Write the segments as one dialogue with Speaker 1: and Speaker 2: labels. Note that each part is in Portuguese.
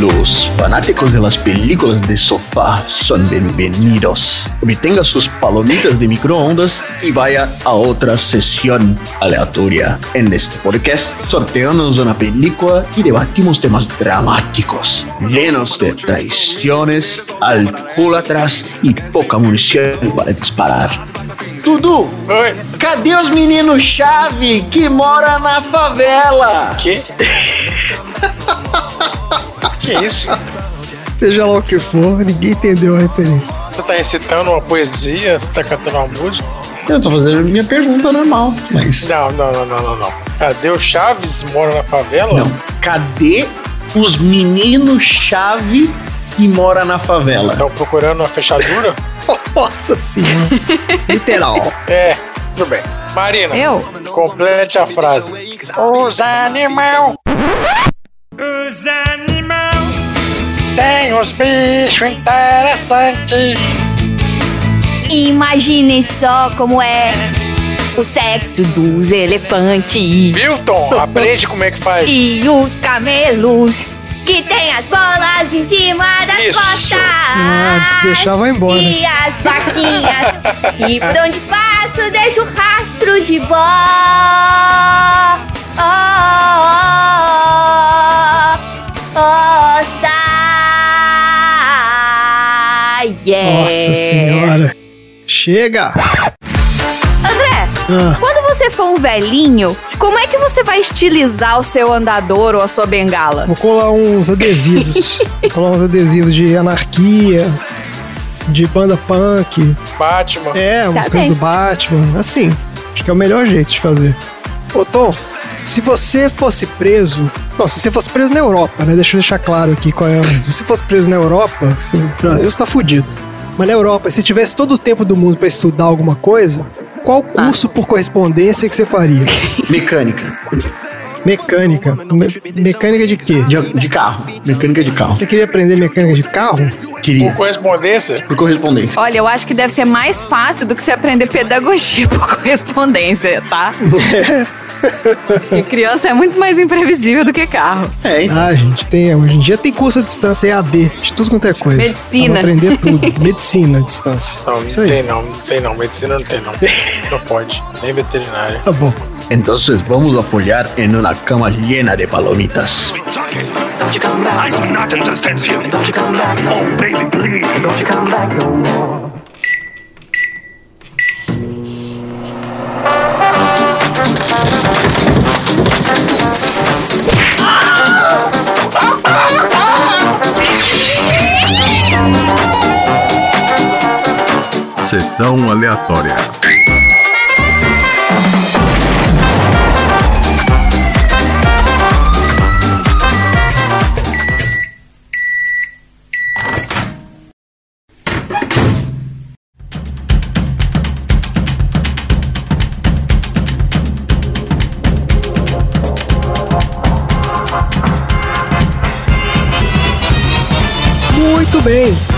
Speaker 1: Los fanáticos de las películas de sofá son bienvenidos. Obtenga sus palomitas de microondas y vaya a otra sesión aleatoria. En este podcast sorteamos una película y debatimos temas dramáticos, llenos de traiciones, alcohólatras y poca munición para disparar. Dudu,
Speaker 2: Oi.
Speaker 1: cadê os meninos chave que mora na favela?
Speaker 2: Que? que isso?
Speaker 3: Seja lá o que for, ninguém entendeu a referência.
Speaker 2: Você tá recitando uma poesia? Você tá cantando uma música?
Speaker 1: Eu tô fazendo minha pergunta normal, mas
Speaker 2: Não, não, não, não, não, não. Cadê o Chaves? Mora na favela?
Speaker 1: não. Cadê os meninos chave que mora na favela?
Speaker 2: Estão procurando uma fechadura?
Speaker 3: Nossa senhora. Literal.
Speaker 2: É, tudo bem. Marina,
Speaker 4: Eu?
Speaker 2: complete a frase. Os animal.
Speaker 5: Os animal,
Speaker 2: Tem os bichos interessantes.
Speaker 4: Imaginem só como é o sexo dos elefantes
Speaker 2: Milton, aprende como é que faz.
Speaker 4: e os camelos que tem as bolas em cima das
Speaker 2: Isso.
Speaker 4: costas.
Speaker 3: Ah, se deixar, vai embora.
Speaker 4: E as vaquinhas. e por onde passo, deixo rastro de bosta. Yeah.
Speaker 3: Nossa senhora. Chega!
Speaker 4: André,
Speaker 3: Ah,
Speaker 4: quando você for um velhinho, como é que você vai estilizar o seu andador ou a sua bengala?
Speaker 3: vou colar uns adesivos. Vou colar uns adesivos de anarquia, de banda punk.
Speaker 2: Batman.
Speaker 3: É, umas
Speaker 4: Tá
Speaker 3: coisas
Speaker 4: bem.
Speaker 3: do Batman. Assim, acho que é o melhor jeito de fazer. Ô Tom, se você fosse preso. Não, se você fosse preso na Europa, né? Deixa eu deixar claro aqui qual é. Se você fosse preso na Europa, no Brasil você tá fudido. Mas na Europa, se tivesse todo o tempo do mundo pra estudar alguma coisa, qual curso por correspondência que você faria?
Speaker 1: Mecânica.
Speaker 3: Mecânica. Me- mecânica de quê?
Speaker 1: De, de carro. Mecânica de carro.
Speaker 3: Você queria aprender mecânica de carro?
Speaker 2: Por
Speaker 1: Queria.
Speaker 2: correspondência?
Speaker 1: Por correspondência.
Speaker 4: Olha, eu acho que deve ser mais fácil do que você aprender pedagogia por correspondência, tá? Porque criança é muito mais imprevisível do que carro.
Speaker 1: É, hein?
Speaker 3: Ah, gente, tem, hoje em dia tem curso à distância EAD, de tudo quanto é coisa.
Speaker 4: Medicina.
Speaker 3: Aprender tudo. Medicina à distância.
Speaker 2: Não, não tem não, não tem não. Medicina não tem não. Não pode. Nem veterinária.
Speaker 3: Tá bom.
Speaker 1: Entonces vamos a follar en una cama llena de palomitas.
Speaker 5: talking. I do not understand you. Oh, baby, please. Don't you come back no
Speaker 6: Sessão aleatória.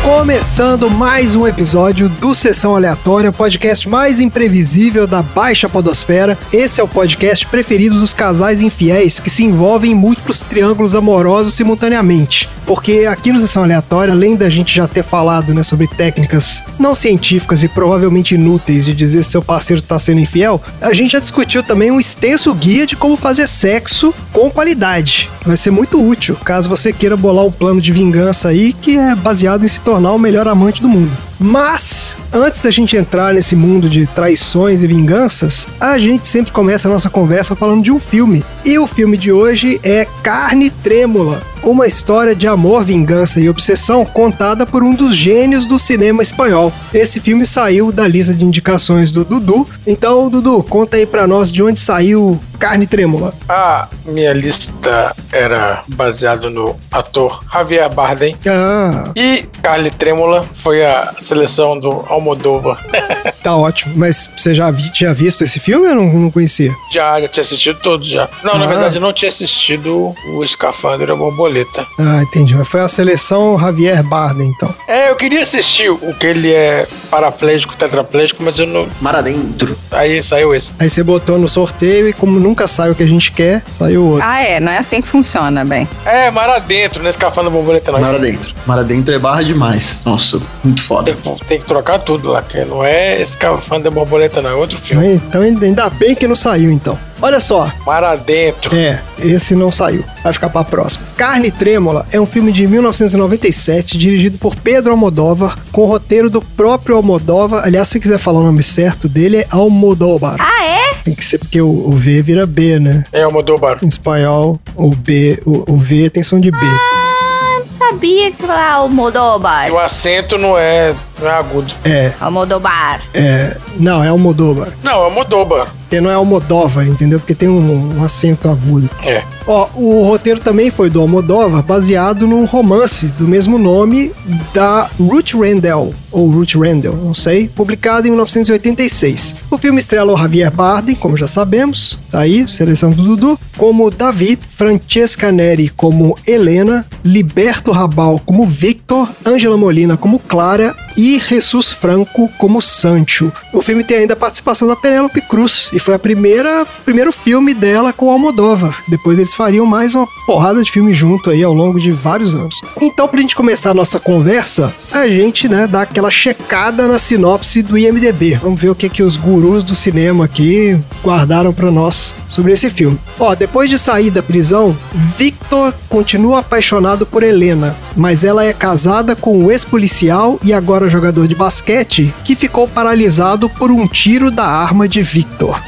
Speaker 3: Começando mais um episódio do Sessão Aleatória, o podcast mais imprevisível da Baixa Podosfera. Esse é o podcast preferido dos casais infiéis que se envolvem em múltiplos triângulos amorosos simultaneamente. Porque aqui no Sessão Aleatória, além da gente já ter falado né, sobre técnicas não científicas e provavelmente inúteis de dizer se seu parceiro está sendo infiel, a gente já discutiu também um extenso guia de como fazer sexo com qualidade. Vai ser muito útil caso você queira bolar um plano de vingança aí que é baseado em se tornar o melhor amante do mundo. Mas, antes da gente entrar nesse mundo de traições e vinganças, a gente sempre começa a nossa conversa falando de um filme. E o filme de hoje é Carne Trêmula, uma história de amor, vingança e obsessão contada por um dos gênios do cinema espanhol. Esse filme saiu da lista de indicações do Dudu. Então, Dudu, conta aí pra nós de onde saiu Carne Trêmula.
Speaker 2: A minha lista era baseada no ator Javier Bardem.
Speaker 3: Ah,
Speaker 2: E Carly Trêmula foi a seleção do Almodóvar.
Speaker 3: Tá ótimo. Mas você já vi- tinha visto esse filme? Eu não, não conhecia.
Speaker 2: já, já tinha assistido todos já. Não, na
Speaker 3: Ah.
Speaker 2: verdade eu não tinha assistido o Escafandro e a Borboleta.
Speaker 3: Ah, entendi. Mas foi a seleção Javier Bardem, então.
Speaker 2: É, eu queria assistir o que ele é paraplégico, tetraplégico, mas eu não.
Speaker 1: Mar adentro.
Speaker 2: Aí saiu esse.
Speaker 3: Aí você botou no sorteio e como nunca sai o que a gente quer, saiu outro.
Speaker 4: Ah, é, não é assim que funciona, bem.
Speaker 2: É, mar adentro, não é Escafandro e Borboleta não.
Speaker 1: Mar adentro. Mar adentro é barra demais. Nossa, muito foda.
Speaker 2: Tem, tem que trocar tudo lá, que não é Escafandro e Borboleta não, é outro filme.
Speaker 3: Então ainda bem que não saiu, então. Olha só,
Speaker 2: Mar adentro.
Speaker 3: É, esse não saiu. Vai ficar pra próxima. Carne Trêmula é um filme de 1997, dirigido por Pedro Almodóvar, com o roteiro do próprio Almodóvar. Aliás, se quiser falar o nome certo dele, é Almodóvar.
Speaker 4: Ah, é?
Speaker 3: Tem que ser porque o, o V vira B, né?
Speaker 2: É Almodóvar.
Speaker 3: Em espanhol, o B, o, o V tem som de B.
Speaker 4: Ah, não sabia que você falava
Speaker 2: E
Speaker 4: Almodóvar.
Speaker 2: o acento não é, não é agudo.
Speaker 3: É,
Speaker 4: Almodóvar.
Speaker 3: é. Não, é Almodóvar.
Speaker 2: Não, é Almodóvar.
Speaker 3: Porque não é Almodóvar, entendeu? Porque tem um, um acento agudo.
Speaker 2: É.
Speaker 3: Ó, o roteiro também foi do Almodóvar, baseado num romance do mesmo nome da Ruth Rendell, ou Ruth Rendell, não sei, publicado em 1986. O filme estrela o Javier Bardem, como já sabemos, tá aí, seleção do Dudu, como Davi, Francesca Neri como Helena, Liberto Rabal como Victor, Angela Molina como Clara e Jesus Franco como Sancho. O filme tem ainda a participação da Penélope Cruz e foi a primeira primeiro filme dela com Almodóvar. Depois eles fariam mais uma porrada de filme junto aí ao longo de vários anos. Então, pra gente começar a nossa conversa, a gente, né, dá aquela checada na sinopse do IMDb. Vamos ver o que que os gurus do cinema aqui guardaram pra nós sobre esse filme. Ó, depois de sair da prisão, Victor continua apaixonado por Helena, mas ela é casada com o ex-policial e agora jogador de basquete que ficou paralisado por um tiro da arma de Victor.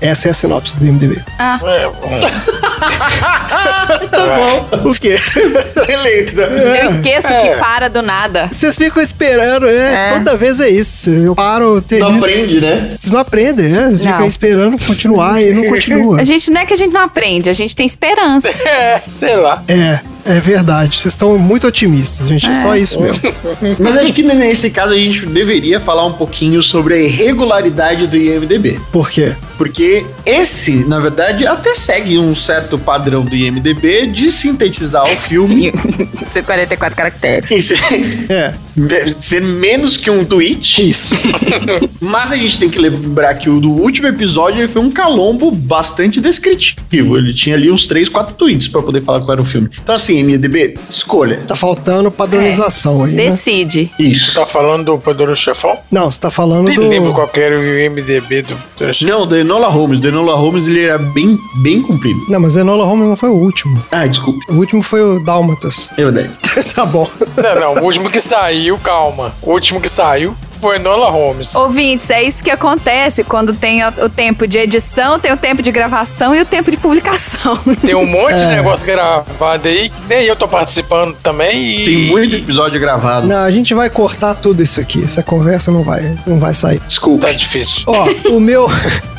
Speaker 3: Essa é a sinopse do IMDb.
Speaker 2: É, hum.
Speaker 3: Tá bom. O quê?
Speaker 1: Beleza.
Speaker 4: Eu esqueço
Speaker 2: É.
Speaker 4: que para do nada.
Speaker 3: Vocês ficam esperando, é,
Speaker 4: É.
Speaker 3: Toda vez é isso. Eu paro,
Speaker 1: Não
Speaker 3: termino.
Speaker 1: aprende, né?
Speaker 3: Vocês não aprendem, né? Vocês ficam
Speaker 4: Não.
Speaker 3: esperando continuar e não continua.
Speaker 4: A gente não é que a gente não aprende, a gente tem esperança.
Speaker 2: é, sei lá.
Speaker 3: É, é verdade. Vocês estão muito otimistas, gente. É só isso mesmo.
Speaker 1: Mas acho que nesse caso a gente deveria falar um pouquinho sobre a irregularidade do IMDB.
Speaker 3: Por quê?
Speaker 1: Porque esse, na verdade, até segue um certo padrão do IMDB de sintetizar o filme
Speaker 4: 144 caracteres.
Speaker 1: e ser,
Speaker 3: É,
Speaker 1: ser menos que um tweet.
Speaker 3: isso.
Speaker 1: Mas a gente tem que lembrar que o do último episódio ele foi um calombo bastante descritivo. Ele tinha ali uns 3, 4 tweets pra poder falar qual era o filme. Então, assim, MDB, escolha.
Speaker 3: Tá faltando padronização aí, né?
Speaker 4: Decide.
Speaker 1: Isso.
Speaker 2: Tá falando do Poderoso Chefão?
Speaker 3: Não, você tá falando
Speaker 2: Nem lembro
Speaker 3: do...
Speaker 2: qual que era o IMDB do.
Speaker 1: Não, do Enola Holmes. Do Enola Holmes ele era bem, bem comprido.
Speaker 3: Não, mas o Enola Holmes não foi o último.
Speaker 1: Ah, desculpe.
Speaker 3: O último foi o Dálmatas.
Speaker 1: Eu dei.
Speaker 3: tá bom.
Speaker 2: Não, não, o último que saiu, calma. O último que saiu foi Nola Holmes.
Speaker 4: Ouvintes, é isso que acontece quando tem o o tempo de edição, tem o tempo de gravação e o tempo de publicação.
Speaker 2: Tem um monte
Speaker 3: É.
Speaker 2: de negócio gravado aí que nem eu tô participando também e...
Speaker 1: Tem muito episódio gravado.
Speaker 3: Não, a gente vai cortar tudo isso aqui. Essa conversa não vai, não vai sair.
Speaker 1: Desculpa.
Speaker 2: Tá difícil.
Speaker 3: Ó, o meu.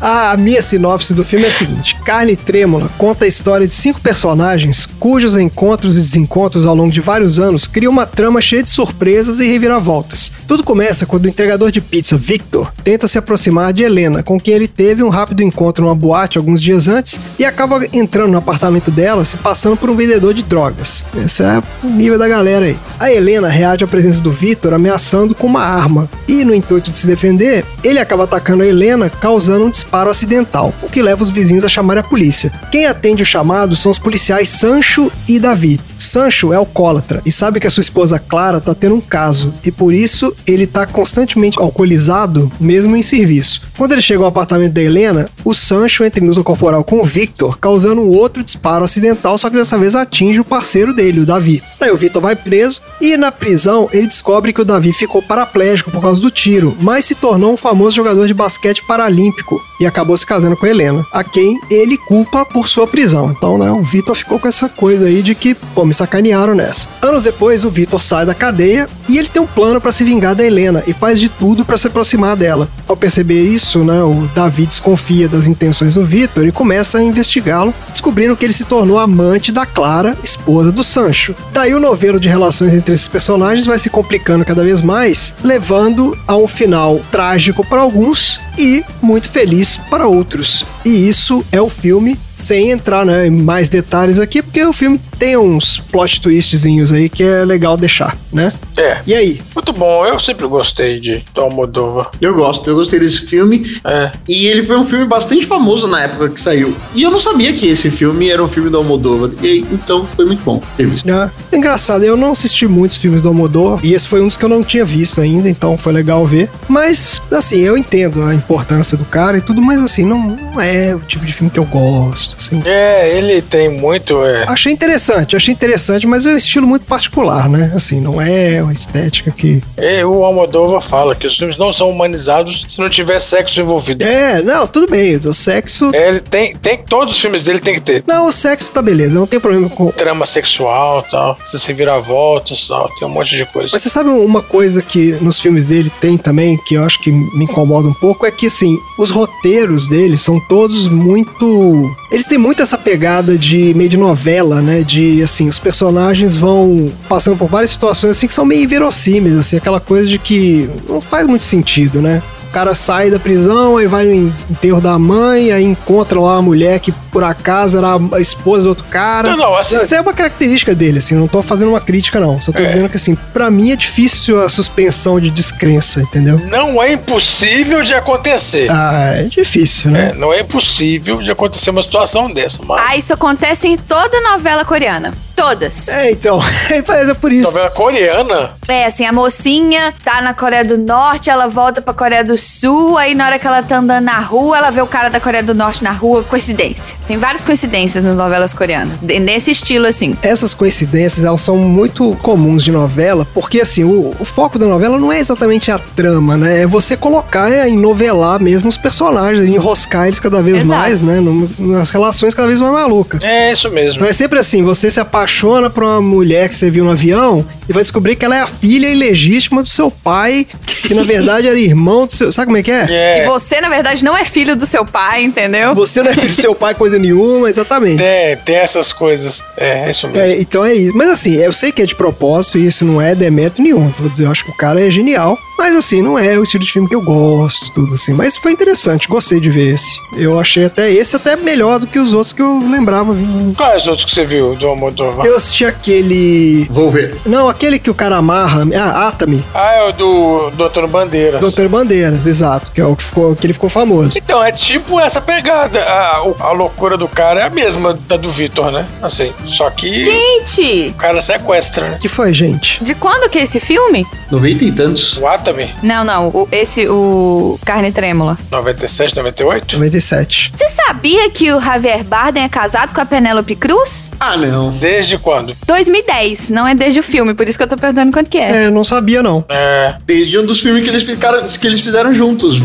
Speaker 3: A minha sinopse do filme é a seguinte: Carne Trêmula conta a história de cinco personagens cujos encontros e desencontros ao longo de vários anos criam uma trama cheia de surpresas e reviravoltas. Tudo começa quando o entregador de pizza, Victor, tenta se aproximar de Helena, com quem ele teve um rápido encontro numa boate alguns dias antes e acaba entrando no apartamento dela se passando por um vendedor de drogas. Esse é o nível da galera aí. A Helena reage à presença do Victor ameaçando com uma arma e, no intuito de se defender, ele acaba atacando a Helena, causando um disparo acidental, o que leva os vizinhos a chamar a polícia. Quem atende o chamado são os policiais Sancho e Davi. Sancho é alcoólatra e sabe que a sua esposa Clara tá tendo um caso e por isso ele tá constantemente alcoolizado, mesmo em serviço. Quando ele chega ao apartamento da Helena, o Sancho entra em luta corporal com o Victor, causando um outro disparo acidental, só que dessa vez atinge o parceiro dele, o Davi. Daí o Victor vai preso e na prisão ele descobre que o Davi ficou paraplégico por causa do tiro, mas se tornou um famoso jogador de basquete paralímpico e acabou se casando com Helena, a quem ele culpa por sua prisão. Então, né, o Vitor ficou com essa coisa aí de que, pô, me sacanearam nessa. Anos depois, o Vitor sai da cadeia e ele tem um plano pra se vingar da Helena e faz de tudo pra se aproximar dela. Ao perceber isso, né, o Davi desconfia das intenções do Vitor e começa a investigá-lo, descobrindo que ele se tornou amante da Clara, esposa do Sancho. Daí o novelo de relações entre esses personagens vai se complicando cada vez mais, levando a um final trágico para alguns e muito feliz para outros. E isso é o filme sem entrar né, em mais detalhes aqui, porque o filme tem uns plot twistzinhos aí que é legal deixar, né?
Speaker 2: É.
Speaker 3: E aí?
Speaker 2: Muito bom, eu sempre gostei de Tom Moldova.
Speaker 1: Eu gosto, eu gostei desse filme.
Speaker 2: É.
Speaker 1: E ele foi um filme bastante famoso na época que saiu. E eu não sabia que esse filme era um filme do Almodóvar. E aí, então foi muito bom ter visto.
Speaker 3: É, engraçado, eu não assisti muitos filmes do Almodóvar e esse foi um dos que eu não tinha visto ainda, então foi legal ver. Mas, assim, eu entendo a importância do cara e tudo, mas assim, não, não é o tipo de filme que eu gosto, assim.
Speaker 2: É, ele tem muito. É,
Speaker 3: Achei interessante, achei interessante, mas é um estilo muito particular, né? Assim, não é uma estética que.
Speaker 2: é, o Almodóvar fala que os filmes não são humanizados se não tiver sexo envolvido.
Speaker 3: É, não, tudo bem, o sexo.
Speaker 2: É, ele tem, tem. Todos os filmes dele tem que ter.
Speaker 3: Não, o sexo tá beleza, não tem problema com.
Speaker 2: Trama sexual tal. Se voltas tal. Tem um monte de coisa.
Speaker 3: Mas você sabe uma coisa que nos filmes dele tem também, que eu acho que me incomoda um pouco, é que assim, os roteiros dele são todos muito. Eles têm muito essa pegada de meio de novela, né? De assim, os personagens vão passando por várias situações assim que são meio inverossímeis, assim, aquela coisa de que não faz muito sentido, né? O cara sai da prisão, aí vai no enterro da mãe, aí encontra lá a mulher que por acaso era a esposa do outro cara.
Speaker 2: Não, não, assim-
Speaker 3: Isso é uma característica dele, assim, não tô fazendo uma crítica, não. Só tô
Speaker 2: É.
Speaker 3: dizendo que, assim, pra mim é difícil a suspensão de descrença, entendeu?
Speaker 2: Não é impossível de acontecer.
Speaker 3: Ah, é difícil,
Speaker 2: É,
Speaker 3: né?
Speaker 2: não é impossível de acontecer uma situação dessa, mas.
Speaker 4: Ah, isso acontece em toda novela coreana. Todas.
Speaker 3: É, então, mas é por isso.
Speaker 2: Novela coreana?
Speaker 4: É, assim, a mocinha tá na Coreia do Norte, ela volta pra Coreia do Sul, aí na hora que ela tá andando na rua, ela vê o cara da Coreia do Norte na rua, coincidência. Tem várias coincidências nas novelas coreanas, de- nesse estilo, assim.
Speaker 3: Essas coincidências, elas são muito comuns de novela, porque assim, o, o foco da novela não é exatamente a trama, né? É você colocar, é novelar mesmo os personagens, enroscar eles cada vez
Speaker 4: Exato.
Speaker 3: mais, né? Nas relações cada vez mais malucas.
Speaker 2: É isso mesmo.
Speaker 3: Então é sempre assim, você se apaixona por uma mulher que você viu no avião e vai descobrir que ela é a filha ilegítima do seu pai, que na verdade era irmão do seu... Sabe como é que é?
Speaker 2: É.
Speaker 4: E você, na verdade, não é filho do seu pai, entendeu?
Speaker 3: Você não é filho do seu pai coisa nenhuma, exatamente.
Speaker 2: Tem, tem essas coisas. É, é isso mesmo.
Speaker 3: É, então é isso. Mas assim, eu sei que é de propósito e isso não é demérito nenhum. Então, Vou dizer, eu acho que o cara é genial. Mas assim, não é o estilo de filme que eu gosto, tudo assim. Mas foi interessante, gostei de ver esse. Eu achei até esse até melhor do que os outros que eu lembrava.
Speaker 2: Quais outros que você viu do Almodóvar?
Speaker 3: Eu assisti aquele.
Speaker 1: Vou ver.
Speaker 3: Não, aquele que o cara amarra. Ah, Atami.
Speaker 2: Ah, é o do, do Antônio Bandeiras.
Speaker 3: Doutor Bandeiras, exato. Que é o que, ficou, que ele ficou famoso.
Speaker 2: Então, é tipo essa pegada. A, a loucura do cara é a mesma da do Vitor, né? Assim, só que
Speaker 4: Gente,
Speaker 2: o cara sequestra, né?
Speaker 3: que foi, gente?
Speaker 4: de quando que é esse filme?
Speaker 1: 90 e tantos.
Speaker 2: O Atami,
Speaker 4: Não, não, o- esse, o Carne Trêmula.
Speaker 2: 97, 98?
Speaker 3: 97.
Speaker 4: Você sabia que o Javier Bardem é casado com a Penélope Cruz?
Speaker 1: Ah, não.
Speaker 2: Desde quando?
Speaker 4: 2010, não é desde o filme, por isso que eu tô perguntando quanto que é.
Speaker 3: É, eu não sabia, não.
Speaker 2: É.
Speaker 1: Desde um dos filmes que eles, ficaram, que eles fizeram juntos.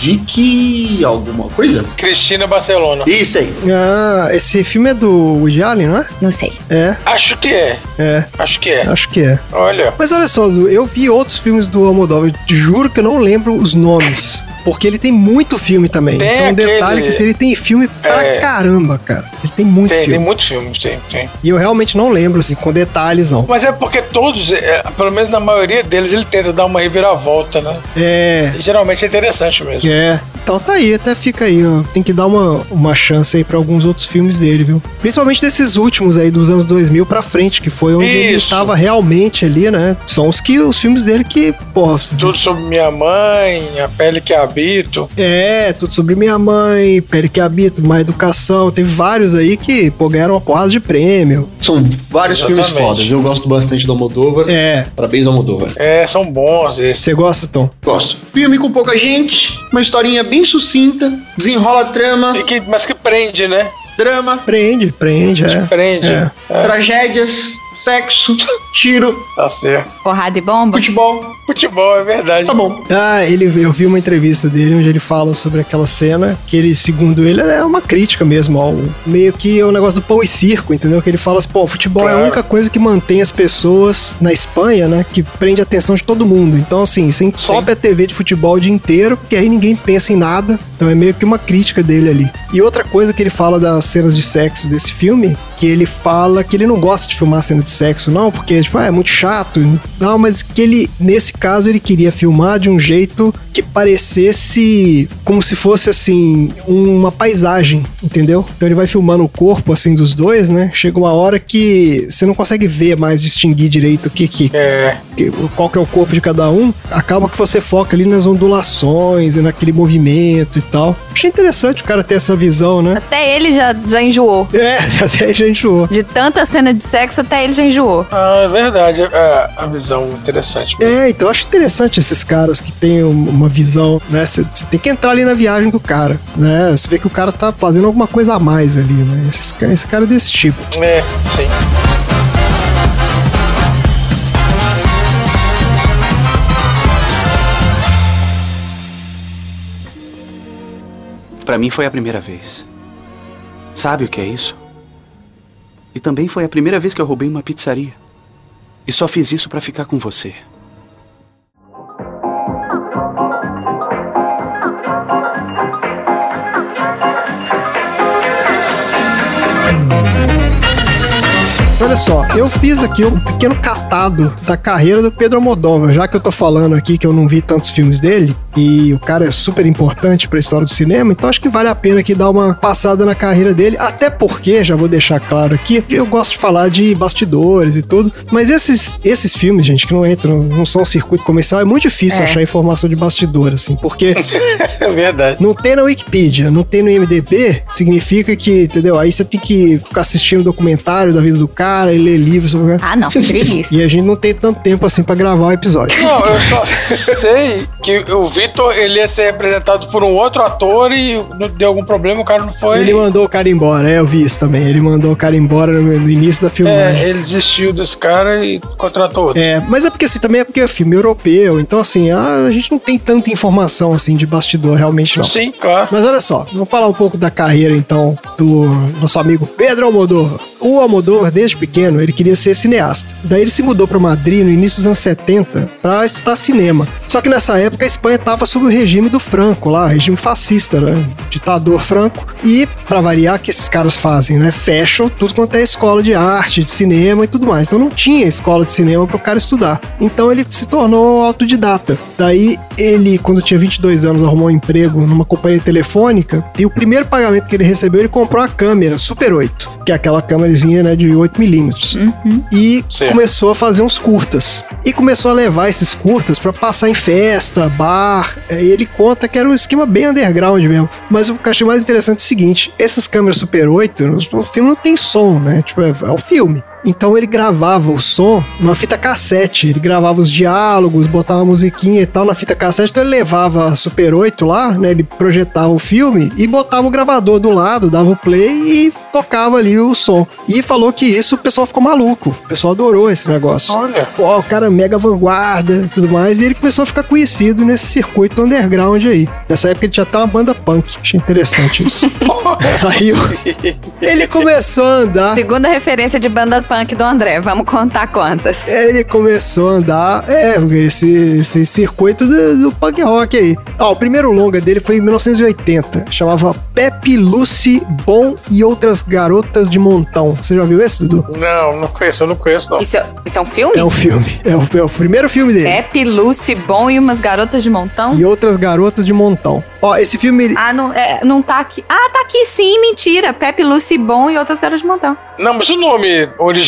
Speaker 1: Vicky alguma coisa?
Speaker 2: Cristina Barcelona.
Speaker 1: Isso aí.
Speaker 3: Ah, esse filme é do Woody Allen, não é?
Speaker 4: Não sei.
Speaker 3: É,
Speaker 2: Acho que é.
Speaker 3: é.
Speaker 2: Acho que é.
Speaker 3: Acho que é.
Speaker 2: Olha.
Speaker 3: Mas olha só, Lu, eu vi outros filmes do Almodóvar, juro que eu não lembro os nomes. Porque ele tem muito filme também.
Speaker 2: Tem
Speaker 3: Isso é um
Speaker 2: aquele-
Speaker 3: detalhe que se ele tem filme pra
Speaker 2: É.
Speaker 3: caramba, cara. Ele tem muito
Speaker 2: Tem, tem
Speaker 3: filme.
Speaker 2: muito filme, tem, tem.
Speaker 3: E eu realmente não lembro, assim, com detalhes, não.
Speaker 2: Mas é porque todos, é, pelo menos na maioria deles, ele tenta dar uma reviravolta, né?
Speaker 3: É.
Speaker 2: E geralmente é interessante mesmo.
Speaker 3: É. Então tá aí, até fica aí, ó. Tem que dar uma, uma chance aí pra alguns outros filmes dele, viu? Principalmente desses últimos aí, dos anos 2000 pra frente, que foi onde ele
Speaker 2: Isso.
Speaker 3: tava realmente ali, né? São os que os filmes dele que, pô,
Speaker 2: Tudo sobre minha mãe, a pele que habito.
Speaker 3: É, tudo sobre minha mãe, Pele que Habita, Má Educação. Teve vários aí que, pô, ganharam uma porrada de prêmio.
Speaker 1: São vários filmes
Speaker 2: Exatamente.
Speaker 1: fodas. Eu gosto bastante do Almodóvar.
Speaker 3: É.
Speaker 1: Parabéns, Almodóvar.
Speaker 2: É, são bons esses.
Speaker 3: Você gosta, Tom?
Speaker 1: Gosto. Filme com pouca gente, uma historinha bem sucinta, desenrola a trama,
Speaker 2: E que, mas que prende, né?
Speaker 1: drama,
Speaker 3: Prende, prende, é.
Speaker 2: Prende.
Speaker 3: É.
Speaker 2: É.
Speaker 1: tragédias, sexo, tiro,
Speaker 2: Tá certo.
Speaker 4: Porrada e bomba?
Speaker 1: futebol.
Speaker 2: Futebol, é verdade.
Speaker 1: Tá bom.
Speaker 3: Ah, ele, eu vi uma entrevista dele onde ele fala sobre aquela cena que ele, segundo ele, é uma crítica mesmo ao meio que é o negócio do pão e circo, entendeu? Que ele fala assim, pô, futebol é a
Speaker 2: Claro.
Speaker 3: única coisa que mantém as pessoas na Espanha, né? Que prende a atenção de todo mundo. Então, assim, você entope a TV de futebol o dia inteiro, porque aí ninguém pensa em nada. Então é meio que uma crítica dele ali. E outra coisa que ele fala das cenas de sexo desse filme, que ele fala que ele não gosta de filmar cena de sexo, não, porque, tipo, ah, é muito chato. Não, mas que ele, nesse caso, ele queria filmar de um jeito que parecesse como se fosse, assim, uma paisagem, entendeu? Então ele vai filmando o corpo, assim, dos dois, né? Chega uma hora que você não consegue ver mais, distinguir direito o que que
Speaker 2: É.
Speaker 3: que- qual que é o corpo de cada um, acaba que você foca ali nas ondulações e naquele movimento e tal. Achei interessante o cara ter essa visão, né?
Speaker 4: Até ele já, já enjoou.
Speaker 3: É, até a gente enjoou.
Speaker 4: De tanta cena de sexo, até ele já enjoou.
Speaker 2: Ah, é verdade. É a visão interessante.
Speaker 3: É, então eu acho interessante esses caras que têm um- uma visão, né? Você tem que entrar ali na viagem do cara, né? Você vê que o cara tá fazendo alguma coisa a mais ali, né? Esses, ca- esse cara é desse tipo.
Speaker 2: É, sim.
Speaker 6: Pra mim foi a primeira vez. Sabe o que é isso? E também foi a primeira vez que eu roubei uma pizzaria. E só fiz isso pra ficar com você.
Speaker 3: Olha só, eu fiz aqui um pequeno catado da carreira do Pedro Almodóvar, já que eu tô falando aqui que eu não vi tantos filmes dele e o cara é super importante pra história do cinema, então acho que vale a pena aqui dar uma passada na carreira dele, até porque, já vou deixar claro aqui, eu gosto de falar de bastidores e tudo, mas esses, esses filmes, gente, que não entram, não são circuito comercial, é muito difícil
Speaker 4: É.
Speaker 3: achar informação de bastidor, assim, porque
Speaker 2: É verdade.
Speaker 3: não tem na Wikipedia, não tem no IMDB, significa que, entendeu? Aí você tem que ficar assistindo documentário da vida do cara e ler livros sobre cara.
Speaker 4: Ah, não. Preguiça.
Speaker 3: E a gente não tem tanto tempo assim pra gravar o episódio.
Speaker 2: Não, eu só sei que o Vitor ele ia ser representado por um outro ator e deu algum problema, o cara não foi.
Speaker 3: Ele mandou o cara embora, é, eu vi isso também. Ele mandou o cara embora no, no início da
Speaker 2: É,
Speaker 3: filmagem.
Speaker 2: ele desistiu desse cara e contratou outro.
Speaker 3: É, mas é porque assim, também é porque é filme europeu, então assim, a, a gente não tem tanta informação assim de bastidor, realmente não.
Speaker 2: Sim, claro.
Speaker 3: Mas olha só, vamos falar um pouco da carreira então do nosso amigo Pedro Almodóvar. O Almodóvar, desde pequeno, ele queria ser cineasta. Daí ele se mudou para Madrid no início dos anos 70 para estudar cinema. Só que nessa época a Espanha estava sob o regime do Franco lá, regime fascista, né? Ditador Franco. E, para variar, o que esses caras fazem, né? Fecham tudo quanto é escola de arte, de cinema e tudo mais. Então não tinha escola de cinema para o cara estudar. Então ele se tornou autodidata. Daí ele, quando tinha 22 anos, arrumou um emprego numa companhia telefônica e o primeiro pagamento que ele recebeu, ele comprou a câmera Super 8, que é aquela câmerazinha né, de 8mm. E
Speaker 2: Certo.
Speaker 3: começou a fazer uns curtas. E começou a levar esses curtas pra passar em festa, bar. E ele conta que era um esquema bem underground mesmo. Mas o que eu achei mais interessante é o seguinte: essas câmeras Super 8, no- o filme não tem som, né? Tipo, é, é o filme. Então ele gravava o som numa fita cassete. Ele gravava os diálogos, botava a musiquinha e tal na fita cassete. Então ele levava a Super 8 lá, né? Ele projetava o filme e botava o gravador do lado, dava o play e tocava ali o som. E falou que isso o pessoal ficou maluco. O pessoal adorou esse negócio.
Speaker 2: Olha.
Speaker 3: Pô, o cara mega vanguarda e tudo mais. E ele começou a ficar conhecido nesse circuito underground aí. Nessa época ele tinha até uma banda punk. Achei interessante isso. aí o- ele começou a andar.
Speaker 4: Segunda referência de banda punk do André. Vamos contar quantas.
Speaker 3: Ele começou a andar, é, esse, esse circuito do, do punk rock aí. Ó, o primeiro longa dele foi em 1980, chamava Pepe, Lucy, Bom e Outras Garotas de Montão. Você já viu esse, Dudu?
Speaker 2: Não, não conheço, eu não conheço, não.
Speaker 4: Isso é, isso é um filme?
Speaker 3: É um filme, é o, é o primeiro filme dele.
Speaker 4: Pepe, Lucy, Bom e umas garotas de montão?
Speaker 3: E Outras Garotas de Montão. Ó, esse filme,
Speaker 4: Ah, não, é, não tá aqui. Ah, tá aqui sim, mentira. Pepe, Lucy, Bom e outras garotas de montão.
Speaker 2: Não, mas o nome original.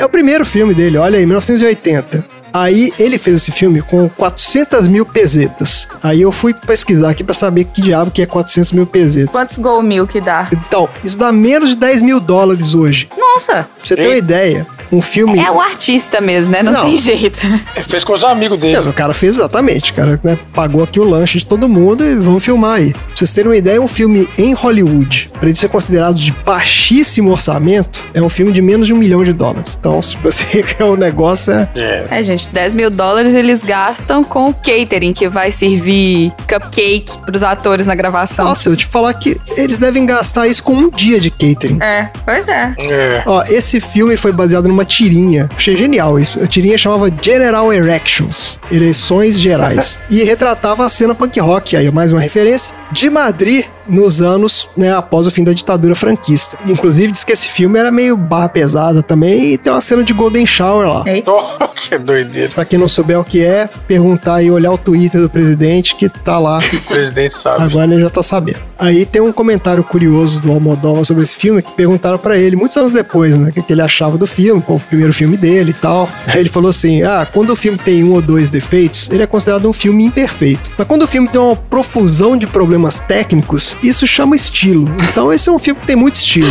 Speaker 3: É o primeiro filme dele, olha aí, 1980. Aí ele fez esse filme com 400 mil pesetas. Aí eu fui pesquisar aqui pra saber que diabo que é 400 mil pesetas.
Speaker 4: Quantos Gol Milk dá?
Speaker 3: Então, isso dá menos de 10 mil dólares hoje.
Speaker 4: Nossa!
Speaker 3: Pra você ter uma
Speaker 2: Ei.
Speaker 3: ideia, um filme.
Speaker 4: É o artista mesmo, né? Não,
Speaker 3: Não.
Speaker 4: tem jeito.
Speaker 2: Ele fez com os amigos dele.
Speaker 3: É, o cara fez exatamente, o cara né, pagou aqui o lanche de todo mundo e vamos filmar aí. Pra vocês terem uma ideia, é um filme em Hollywood, pra ele ser considerado de baixíssimo orçamento, é um filme de menos de um milhão de dólares. Então, se você quer o negócio, é.
Speaker 2: É.
Speaker 4: É, gente, 10 mil dólares eles gastam com o catering, que vai servir cupcake pros atores na gravação.
Speaker 3: Nossa, eu te falar que eles devem gastar isso com um dia de catering.
Speaker 4: É, pois é.
Speaker 2: É.
Speaker 3: Ó, esse filme foi baseado numa tirinha. Achei genial isso. A tirinha chamava General Erections, ereções gerais. e retratava a cena punk rock, aí mais uma referência, de Madrid nos anos, né, após o fim da ditadura franquista. Inclusive, diz que esse filme era meio barra pesada também e tem uma cena de Golden Shower lá.
Speaker 2: Oh, que doideira.
Speaker 3: Pra quem não souber o que é, perguntar e olhar o Twitter do presidente que tá lá
Speaker 2: O presidente sabe.
Speaker 3: Agora ele já tá sabendo. Aí tem um comentário curioso do Almodóvar sobre esse filme que perguntaram pra ele muitos anos depois, né, o que ele achava do filme, qual o primeiro filme dele e tal. Aí ele falou assim: "Ah, quando o filme tem um ou dois defeitos, ele é considerado um filme imperfeito. Mas quando o filme tem uma profusão de problemas técnicos, isso chama estilo. Então esse é um filme que tem muito estilo."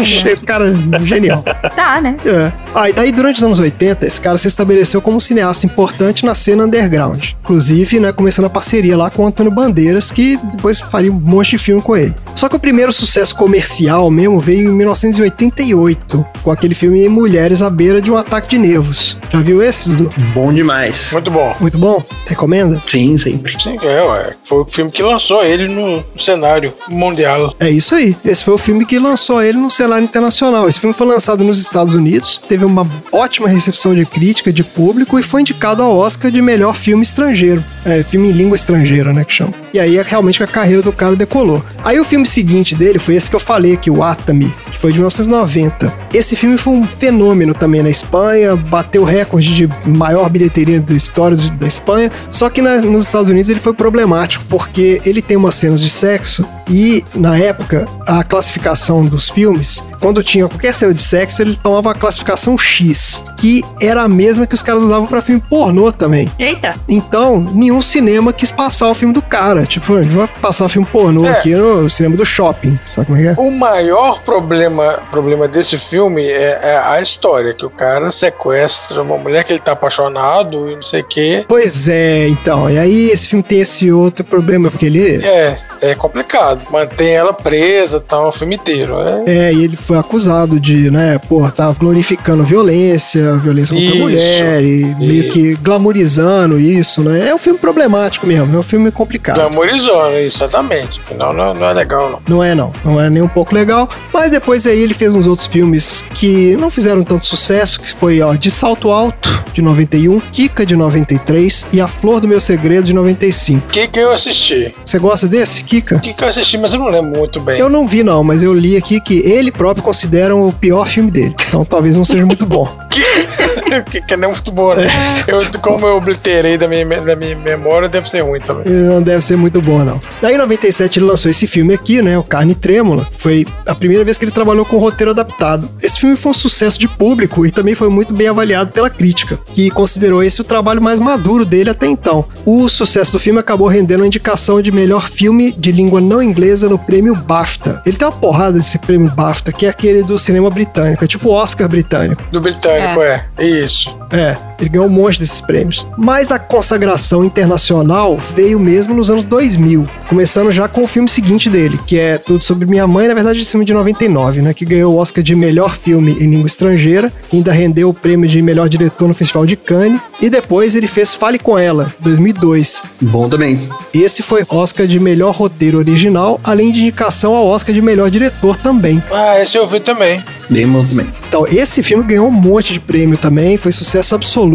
Speaker 3: Achei, cara, genial.
Speaker 4: Tá, né?
Speaker 3: É. Ah, e daí durante os anos 80, esse cara se estabeleceu como um cineasta importante na cena underground. Inclusive, né, começando a parceria lá com o Antônio Bandeiras, que depois faria um monte de filme com ele. Só que o primeiro sucesso comercial mesmo veio em 1988, com aquele filme Mulheres à beira de um ataque de nervos. Já viu esse, Dudu?
Speaker 1: Bom demais.
Speaker 2: Muito bom.
Speaker 3: Muito bom? Recomenda?
Speaker 1: Sim, sempre.
Speaker 2: Sim, é, ué. Foi o filme que lançou ele no cenário mundial.
Speaker 3: É isso aí. Esse foi o filme que lançou ele no cenário internacional. Esse filme foi lançado nos Estados Unidos, teve uma ótima recepção de crítica, de público e foi indicado ao Oscar de melhor filme estrangeiro. É, filme em língua estrangeira, né, que chama. E aí é realmente que a carreira do cara decolou. Aí o filme seguinte dele foi esse que eu falei aqui, o Atami, que foi de 1990. Esse filme foi um fenômeno também na Espanha, bateu recorde de maior bilheteria da história da Espanha, só que nas- nos Estados Unidos ele foi problemático, porque ele tem umas cenas de sexo e, na época, a classificação dos filmes, quando tinha qualquer cena de sexo, ele tomava a classificação X, que era a mesma que os caras usavam pra filme pornô também.
Speaker 4: Eita.
Speaker 3: Então, nenhum cinema quis passar o filme do cara. Tipo, a gente vai passar filme pornô
Speaker 2: É.
Speaker 3: aqui no cinema do shopping. Sabe como é que é?
Speaker 2: O maior problema, problema desse filme é, é a história, que o cara sequestra uma mulher que ele tá apaixonado e não sei o quê.
Speaker 3: Pois é, então. E aí esse filme tem esse outro problema, porque ele.
Speaker 2: É, é complicado. Mantém ela presa, tá, o filme inteiro. É,
Speaker 3: É, e ele foi acusado de, né, pô, tá glorificando violência, violência contra a
Speaker 2: Isso.
Speaker 3: mulher, e meio que glamorizando isso, né? É um filme problemático mesmo, é um filme complicado.
Speaker 2: glamorizando, isso, exatamente. Afinal, não, não é legal, não.
Speaker 3: Não é não, não é nem um pouco legal. Mas depois aí ele fez uns outros filmes que não fizeram tanto sucesso, que foi ó, De Salto Alto, de 91, Kika, de 93 e A Flor do Meu Segredo, de 95.
Speaker 2: O que que eu assisti?
Speaker 3: Você gosta desse, Kika?
Speaker 2: Que eu assisti, mas eu não lembro muito bem.
Speaker 3: Eu não vi não, mas eu li aqui que ele próprio considera o pior filme dele. Então talvez não seja muito bom.
Speaker 2: que, que não é muito boa, né?
Speaker 3: É.
Speaker 2: Eu, como eu obliterei da minha, da minha memória, deve ser ruim também.
Speaker 3: Não deve ser muito bom, não. Daí, em 97, ele lançou esse filme aqui, né? O Carne Trêmula. Foi a primeira vez que ele trabalhou com roteiro adaptado. Esse filme foi um sucesso de público e também foi muito bem avaliado pela crítica, que considerou esse o trabalho mais maduro dele até então. O sucesso do filme acabou rendendo a indicação de melhor filme de língua não inglesa no prêmio BAFTA. Ele tem uma porrada desse prêmio BAFTA, que é aquele do cinema britânico, é tipo o Oscar britânico.
Speaker 2: Do britânico, é. Isso.
Speaker 3: É, ele ganhou um monte desses prêmios. Mas a consagração internacional veio mesmo nos anos 2000, começando já com o filme seguinte dele, que é Tudo Sobre Minha Mãe, na verdade, esse filme de 99, né? Que ganhou o Oscar de melhor filme em língua estrangeira, que ainda rendeu o prêmio de melhor diretor no Festival de Cannes, e depois ele fez Fale Com Ela, 2002.
Speaker 1: Bom também.
Speaker 3: Esse foi Oscar de melhor roteiro original, além de indicação ao Oscar de melhor diretor também.
Speaker 2: Ah, esse eu vi também.
Speaker 1: Bem bom também.
Speaker 3: Então, esse filme ganhou um monte de prêmio também, foi sucesso absoluto.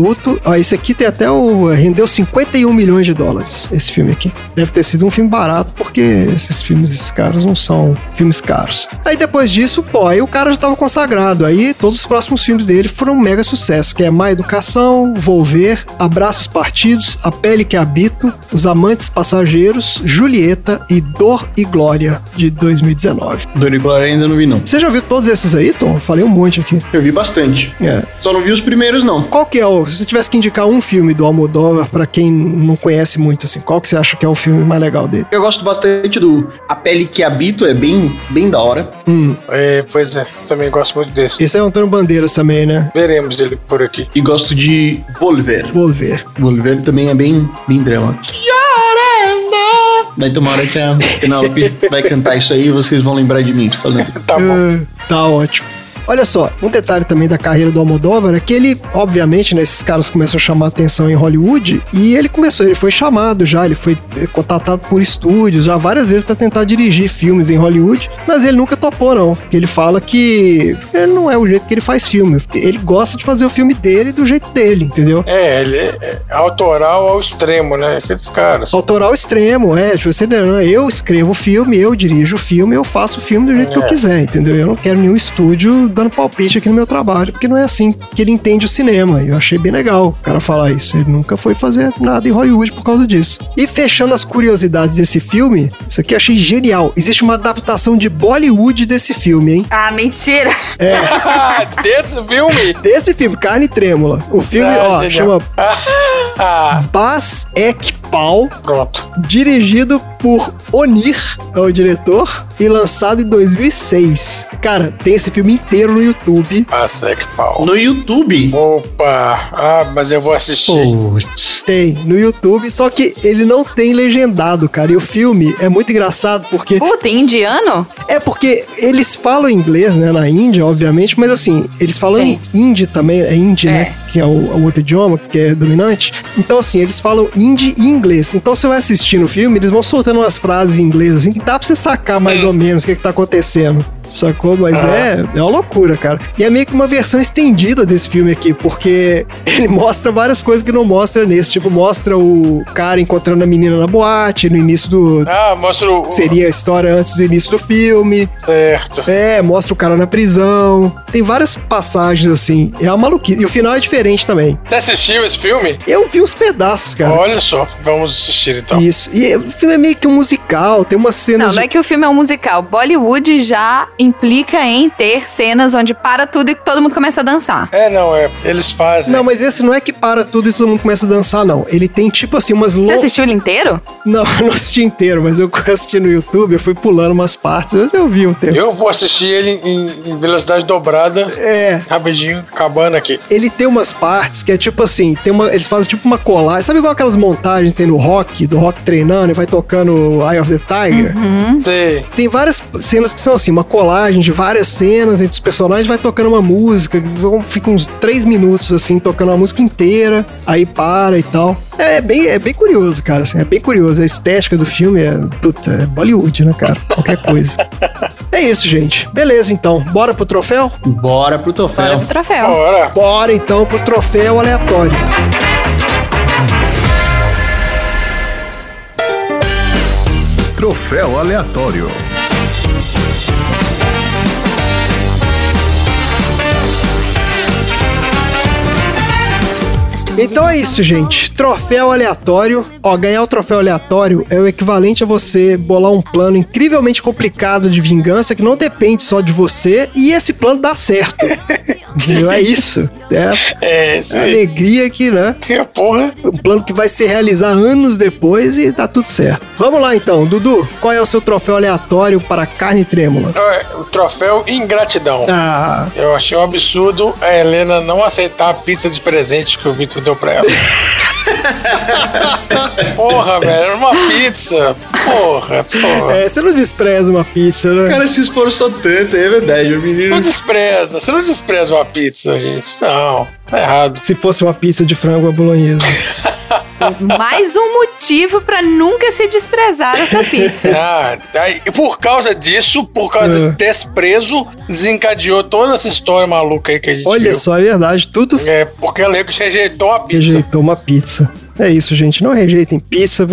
Speaker 3: Ó, esse aqui tem até o. rendeu 51 milhões de dólares, esse filme aqui. Deve ter sido um filme barato, porque esses filmes, esses caras, não são filmes caros. Aí depois disso, pô, aí o cara já tava consagrado. Aí todos os próximos filmes dele foram um mega sucesso, que é Má Educação, Volver, Abraços Partidos, A Pele que Habito, Os Amantes Passageiros, Julieta e Dor e Glória, de 2019.
Speaker 1: Dor e Glória ainda não vi, não.
Speaker 3: Você já viu todos esses aí, Tom? Eu falei um monte aqui.
Speaker 1: Eu vi bastante.
Speaker 3: É.
Speaker 1: Só não vi os primeiros, não.
Speaker 3: Qual que é o. Se você tivesse que indicar um filme do Almodóvar pra quem não conhece muito, assim, qual que você acha que é o filme mais legal dele?
Speaker 1: Eu gosto bastante do A Pele que Habito, é bem, bem da hora.
Speaker 3: Hum,
Speaker 2: É, pois é, também gosto muito desse.
Speaker 3: esse é o Antônio Bandeiras também, né?
Speaker 2: Veremos ele por aqui.
Speaker 1: E gosto de Volver.
Speaker 3: Vou ver.
Speaker 1: Volver também é bem, bem drama. Uma hora que a Penelope vai cantar isso aí e vocês vão lembrar de mim, tô falando.
Speaker 2: Tá bom.
Speaker 3: Ah, tá ótimo. Olha só, um detalhe também da carreira do Almodóvar é que ele, obviamente, né, esses caras começam a chamar atenção em Hollywood e ele começou, ele foi chamado já, ele foi eh, contatado por estúdios já várias vezes para tentar dirigir filmes em Hollywood, mas ele nunca topou não. Ele fala que ele não é o jeito que ele faz filme, ele gosta de fazer o filme dele do jeito dele, entendeu?
Speaker 2: É, ele é autoral ao extremo, né? Aqueles caras.
Speaker 3: Autoral extremo, é. Tipo, você, não, eu escrevo o filme, eu dirijo o filme, eu faço o filme do jeito que eu
Speaker 2: É.
Speaker 3: quiser, entendeu? Eu não quero nenhum estúdio dando palpite aqui no meu trabalho, porque não é assim que ele entende o cinema. Eu achei bem legal o cara falar isso. Ele nunca foi fazer nada em Hollywood por causa disso. E fechando as curiosidades desse filme, isso aqui eu achei genial. Existe uma adaptação de Bollywood desse filme, hein?
Speaker 4: Ah, mentira.
Speaker 2: Desse filme?
Speaker 3: Desse filme, Carne Trêmula. O filme,
Speaker 2: Ah,
Speaker 3: ó,
Speaker 2: genial.
Speaker 3: chama
Speaker 2: Ah,
Speaker 3: Bas Ek Pal.
Speaker 2: pronto.
Speaker 3: dirigido por Onir, é o diretor, e lançado em 2006. Cara, tem esse filme inteiro no YouTube.
Speaker 2: Passa que pau.
Speaker 1: No YouTube.
Speaker 2: Opa! Ah, mas eu vou assistir.
Speaker 1: Putz.
Speaker 3: Tem no YouTube, só que ele não tem legendado, cara. E o filme é muito engraçado porque
Speaker 4: Puta, indiano?
Speaker 3: é porque eles falam inglês, né, na Índia, obviamente, mas assim, eles falam
Speaker 4: Sim.
Speaker 3: hindi também, é hindi,
Speaker 4: É.
Speaker 3: né, que é o, o outro idioma que é dominante. Então assim, eles falam hindi e inglês. Então você vai assistir no filme, eles vão soltando umas frases em inglês assim que dá pra você sacar mais ou menos o que, que tá acontecendo. Sacou? Mas é, é uma loucura, cara. E é meio que uma versão estendida desse filme aqui, porque ele mostra várias coisas que não mostra nesse. Tipo, mostra o cara encontrando a menina na boate, no início do.
Speaker 2: Ah, mostra o.
Speaker 3: Seria a história antes do início do filme.
Speaker 2: Certo.
Speaker 3: É, mostra o cara na prisão. Tem várias passagens assim. É uma maluquice. E o final é diferente também.
Speaker 2: Você assistiu esse filme?
Speaker 3: Eu vi os pedaços, cara.
Speaker 2: Olha só, vamos assistir então.
Speaker 3: Isso. E o filme é meio que um musical, tem umas cenas.
Speaker 4: Não, não é que o filme é um musical. Bollywood já implica em ter cenas onde para tudo e todo mundo começa a dançar.
Speaker 2: É, não, é. Eles fazem.
Speaker 3: Não, mas esse não é que para tudo e todo mundo começa a dançar, não. Ele tem tipo assim umas
Speaker 4: Você
Speaker 3: longas.
Speaker 4: assistiu ele inteiro?
Speaker 3: Não, eu não assisti inteiro, mas eu assisti no YouTube, eu fui pulando umas partes, mas eu vi um tempo.
Speaker 2: Eu vou assistir ele em, em velocidade dobrada,
Speaker 3: É,
Speaker 2: rapidinho, acabando aqui.
Speaker 3: ele tem umas partes que é tipo assim, tem uma, eles fazem tipo uma colagem. Sabe igual aquelas montagens que tem no rock, do rock treinando e vai tocando Eye of the Tiger?
Speaker 2: Sei.
Speaker 3: Tem várias cenas que são assim, uma colagem de várias cenas entre os personagens, vai tocando uma música, vão- fica uns três minutos assim, tocando a música inteira, aí para e tal. É bem, é bem curioso, cara, assim, é bem curioso. A estética do filme é, puta, é Bollywood, né, cara? Qualquer coisa. é isso, gente. Beleza, então. Bora pro troféu?
Speaker 1: Bora pro
Speaker 4: Bora
Speaker 1: troféu.
Speaker 4: pro troféu.
Speaker 2: Bora.
Speaker 3: Bora, então, pro troféu aleatório.
Speaker 7: Troféu aleatório.
Speaker 3: Então é isso, gente. Troféu aleatório. Ó, ganhar o troféu aleatório é o equivalente a você bolar um plano incrivelmente complicado de vingança que não depende só de você e esse plano dá certo. Entendeu? É isso. É
Speaker 2: É,
Speaker 3: alegria que, né?
Speaker 2: Porra.
Speaker 3: Um plano que vai se realizar anos depois e tá tudo certo. Vamos lá então, Dudu. Qual é o seu troféu aleatório para carne trêmula?
Speaker 2: É, O troféu ingratidão.
Speaker 3: Ah,
Speaker 2: Eu achei um absurdo a Helena não aceitar a pizza de presente que o Vitor deu pra ela. porra, velho, era uma pizza. Porra, porra.
Speaker 3: é, você não despreza uma pizza, né?
Speaker 1: O cara se esforçou tanto, é verdade. O menino.
Speaker 2: Não despreza, você não despreza uma pizza, gente. Não, tá errado.
Speaker 3: Se fosse uma pizza de frango à bolonhesa.
Speaker 4: Mais um motivo pra nunca se desprezar essa pizza.
Speaker 2: Ah, aí, e por causa disso, por causa
Speaker 3: É.
Speaker 2: desse desprezo, desencadeou toda essa história maluca aí que a gente
Speaker 3: Olha
Speaker 2: viu.
Speaker 3: só, é verdade. Tudo
Speaker 2: É, porque a Lego rejeitou a pizza.
Speaker 3: rejeitou uma pizza. É isso, gente. Não rejeitem pizza,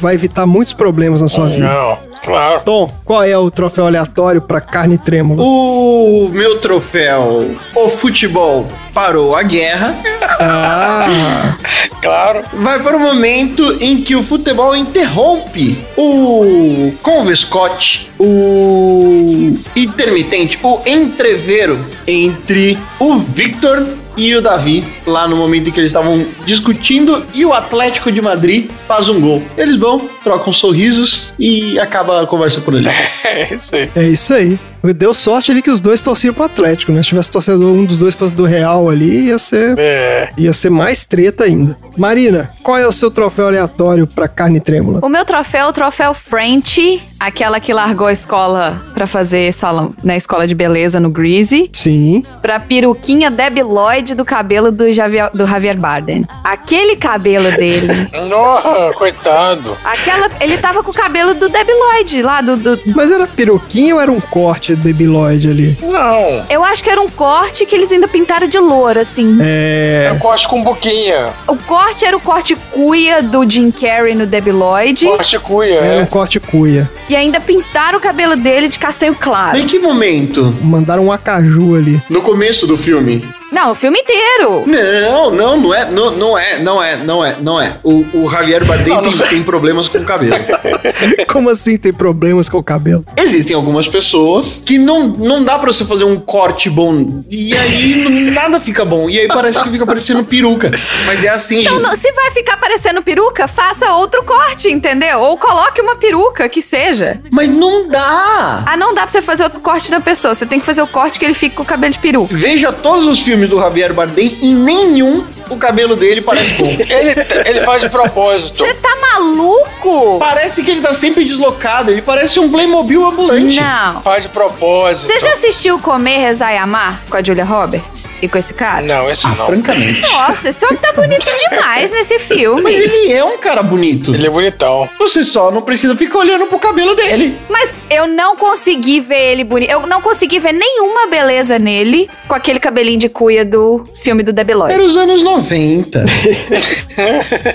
Speaker 3: vai evitar muitos problemas na sua vida.
Speaker 2: Não, claro.
Speaker 3: Tom, qual é o troféu aleatório para carne trêmula?
Speaker 1: O meu troféu, o futebol parou a guerra,
Speaker 3: Ah,
Speaker 2: Claro.
Speaker 1: vai para o momento em que o futebol interrompe o convescote, o intermitente, o entreveiro entre o Victor e o Davi, lá no momento em que eles estavam discutindo, e o Atlético de Madrid faz um gol. Eles vão, trocam sorrisos e acaba a conversa por ali.
Speaker 2: É isso aí.
Speaker 3: É isso aí. Deu sorte ali que os dois torciam pro Atlético, né? Se tivesse torcedor, um dos dois fosse do Real ali, ia ser,
Speaker 2: É.
Speaker 3: ia ser mais treta ainda. Marina, qual é o seu troféu aleatório pra carne trêmula?
Speaker 4: O meu troféu é o troféu French, aquela que largou a escola pra fazer salão na escola de beleza no Greasy,
Speaker 3: Sim.
Speaker 4: pra peruquinha Debbie Lloyd do cabelo do Javier, do Javier Bardem. Aquele cabelo dele.
Speaker 2: Nossa, coitado.
Speaker 4: Aquela. Ele tava com o cabelo do Debbie Lloyd lá, do, do-
Speaker 3: Mas era peruquinha ou era um corte de Biloid ali?
Speaker 2: Não.
Speaker 4: Eu acho que era um corte que eles ainda pintaram de louro, assim.
Speaker 3: É.
Speaker 2: Eu gosto com boquinha.
Speaker 4: O corte era o corte cuia do Jim Carrey no Debbie Lloyd.
Speaker 2: De cuia,
Speaker 3: Era um
Speaker 2: é.
Speaker 3: corte cuia.
Speaker 4: E ainda pintaram o cabelo dele de castanho claro.
Speaker 1: Em que momento?
Speaker 3: Mandaram um acaju ali.
Speaker 1: No começo do filme.
Speaker 4: Não, o filme inteiro.
Speaker 1: Não, não, não é, não, não é, não é, não é, não é. O, o Javier Bardem tem, tem problemas com o cabelo.
Speaker 3: Como assim tem problemas com o cabelo?
Speaker 1: Existem algumas pessoas que não, não dá pra você fazer um corte bom e aí nada fica bom. E aí parece que fica parecendo peruca. Mas é assim,
Speaker 4: Então,
Speaker 1: gente.
Speaker 4: não- se vai ficar parecendo peruca, faça outro corte, entendeu? Ou coloque uma peruca, que seja.
Speaker 1: Mas não dá.
Speaker 4: Ah, não dá pra você fazer outro corte da pessoa. Você tem que fazer o corte que ele fique com o cabelo de peruca.
Speaker 1: Veja todos os filmes do Javier Bardem e nenhum o cabelo dele parece bom.
Speaker 2: Ele, ele faz de propósito.
Speaker 4: Você tá maluco?
Speaker 1: Parece que ele tá sempre deslocado. Ele parece um Playmobil ambulante.
Speaker 4: Não.
Speaker 2: Faz de propósito.
Speaker 4: Você já assistiu Comer, Rezar e Amar com a Julia Roberts? E com esse cara?
Speaker 2: Não, esse
Speaker 1: Ah,
Speaker 2: não.
Speaker 1: francamente.
Speaker 4: Nossa, esse homem tá bonito demais nesse
Speaker 1: Mas
Speaker 4: filme.
Speaker 1: ele é um cara bonito.
Speaker 2: Ele é bonitão.
Speaker 1: Você só não precisa ficar olhando pro cabelo dele.
Speaker 4: Mas eu não consegui ver ele bonito. Eu não consegui ver nenhuma beleza nele com aquele cabelinho de do filme do Debbie Lloyd.
Speaker 1: Era os anos 90.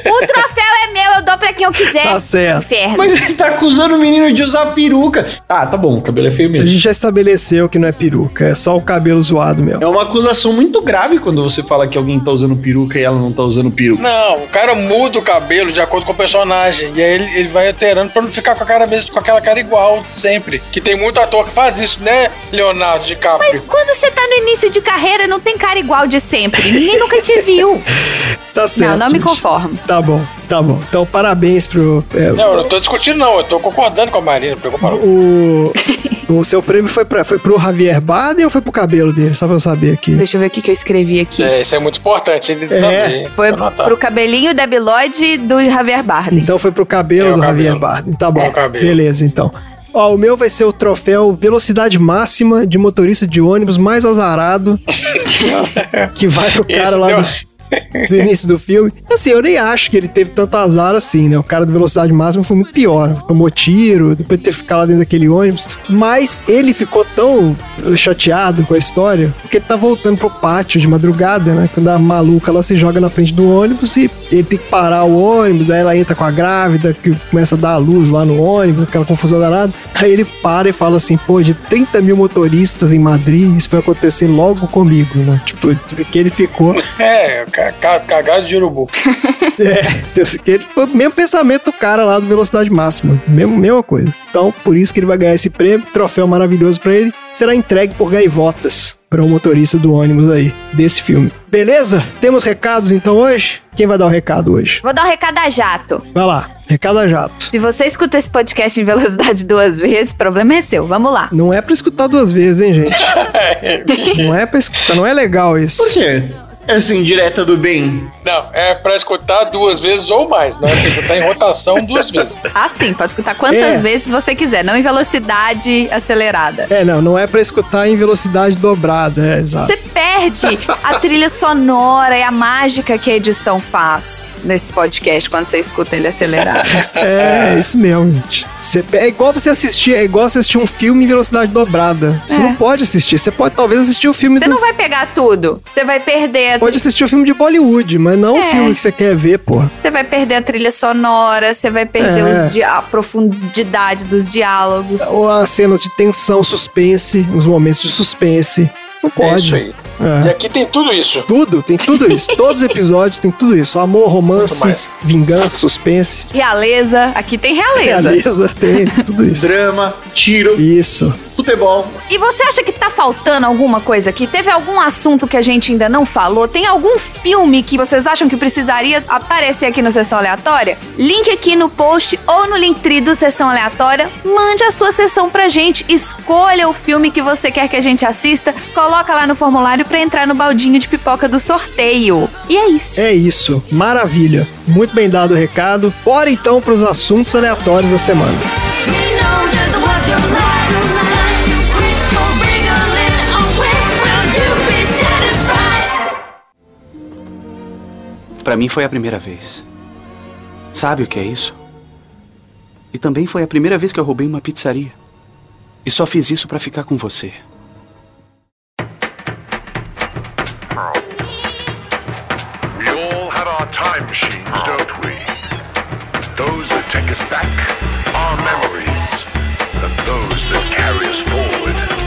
Speaker 4: O troféu é meu, eu dou pra quem eu quiser.
Speaker 3: Tá certo.
Speaker 4: Inferno.
Speaker 1: Mas ele tá acusando o menino de usar peruca. Ah, tá bom, o cabelo é feio
Speaker 3: A
Speaker 1: mesmo.
Speaker 3: gente já estabeleceu que não é peruca, é só o cabelo zoado mesmo.
Speaker 1: É uma acusação muito grave quando você fala que alguém tá usando peruca e ela não tá usando peruca.
Speaker 2: Não, o cara muda o cabelo de acordo com o personagem. E aí ele, ele vai alterando pra não ficar com a cara mesmo, com aquela cara igual sempre. Que tem muito ator que faz isso, né, Leonardo DiCaprio?
Speaker 4: Mas quando você tá no início de carreira, não tem cara igual de sempre. Ninguém nunca te viu.
Speaker 3: Tá certo.
Speaker 4: não, não me
Speaker 3: gente.
Speaker 4: conformo.
Speaker 3: Tá bom, tá bom. Então, parabéns pro. é,
Speaker 2: Não, eu não tô discutindo, não. Eu tô concordando com a Marina, não preocupa não.
Speaker 3: o, o seu prêmio foi, pra, foi pro Javier Bardem ou foi pro cabelo dele? Só pra eu saber aqui.
Speaker 4: Deixa eu ver o que, que eu escrevi aqui.
Speaker 2: É, isso é muito importante, ele
Speaker 3: É.
Speaker 2: saber.
Speaker 4: Foi pro cabelinho Debbie Lloyd do Javier Bardem.
Speaker 3: Então foi pro cabelo
Speaker 2: É
Speaker 3: do
Speaker 2: cabelo.
Speaker 3: Javier Bardem. Tá bom.
Speaker 2: É.
Speaker 3: Beleza, então. Ó, o meu vai ser o troféu velocidade máxima de motorista de ônibus mais azarado. que vai pro cara
Speaker 2: Esse
Speaker 3: lá
Speaker 2: deu-
Speaker 3: do, do início do filme. Assim, eu nem acho que ele teve tanto azar assim, né? O cara do velocidade máxima foi muito pior. Tomou tiro, depois de ter ficado lá dentro daquele ônibus. Mas ele ficou tão chateado com a história, porque ele tá voltando pro pátio de madrugada, né? Quando a maluca ela se joga na frente do ônibus e ele tem que parar o ônibus, aí ela entra com a grávida, que começa a dar a luz lá no ônibus, aquela confusão danada. Aí ele para e fala assim, pô, de 30 mil motoristas em Madrid, isso vai acontecer logo comigo, né? Tipo, que ele ficou
Speaker 2: É, ca- ca- cagado de urubu.
Speaker 3: é, que ele foi o mesmo pensamento do cara lá do Velocidade Máxima. Mesmo, mesma coisa. Então, por isso que ele vai ganhar esse prêmio, troféu maravilhoso pra ele. Será entregue por gaivotas para o motorista do ônibus aí, desse filme. Beleza? Temos recados então hoje? Quem vai dar o recado hoje?
Speaker 4: Vou dar um recado a jato.
Speaker 3: Vai lá, recado a jato.
Speaker 4: Se você escuta esse podcast em velocidade duas vezes, o problema é seu. Vamos lá.
Speaker 3: Não é pra escutar duas vezes, hein, gente? Não é pra escutar, não é legal isso.
Speaker 1: Por quê? Essa indireta do bem.
Speaker 2: Não, é pra escutar duas vezes ou mais, não é pra escutar em rotação duas vezes.
Speaker 4: Ah, sim, pode escutar quantas
Speaker 3: É.
Speaker 4: vezes você quiser, não em velocidade acelerada.
Speaker 3: É, não, não é pra escutar em velocidade dobrada, é, exato.
Speaker 4: Você perde a trilha sonora e a mágica que a edição faz nesse podcast quando você escuta ele acelerado.
Speaker 3: É, isso mesmo, gente. Você, é igual você assistir, é igual você assistir um filme em velocidade dobrada. Você
Speaker 4: É.
Speaker 3: não pode assistir. Você pode talvez assistir o filme
Speaker 4: Você
Speaker 3: do.
Speaker 4: não vai pegar tudo. Você vai perder a
Speaker 3: Pode assistir o filme de Bollywood, mas não o
Speaker 4: É.
Speaker 3: filme que você quer ver, porra.
Speaker 4: Você vai perder a trilha sonora, você vai perder
Speaker 3: É.
Speaker 4: dia- a profundidade dos diálogos.
Speaker 3: Ou as cenas de tensão, suspense, os momentos de suspense. Não
Speaker 2: É
Speaker 3: pode.
Speaker 2: isso aí.
Speaker 3: É.
Speaker 2: E aqui tem tudo isso.
Speaker 3: Tudo, tem tudo isso. Todos os episódios tem tudo isso. Amor, romance, vingança, suspense,
Speaker 4: Realeza, aqui tem realeza.
Speaker 3: realeza, tem tudo isso.
Speaker 1: Drama, tiro.
Speaker 3: Isso.
Speaker 1: Futebol.
Speaker 4: E você acha que tá faltando alguma coisa aqui? Teve algum assunto que a gente ainda não falou? Tem algum filme que vocês acham que precisaria aparecer aqui no Sessão Aleatória? Link aqui no post ou no Linktree do Sessão Aleatória. Mande a sua sessão pra gente. Escolha o filme que você quer que a gente assista. Coloca lá no formulário pra entrar no baldinho de pipoca do sorteio. E é isso.
Speaker 3: É isso, maravilha. Muito bem dado o recado. Bora então pros assuntos aleatórios da semana.
Speaker 6: Pra mim foi a primeira vez. Sabe o que é isso? E também foi a primeira vez que eu roubei uma pizzaria. E só fiz isso pra ficar com você.
Speaker 5: We all had our time machines, don't we? Those that take us back are memories, and those that carry us forward.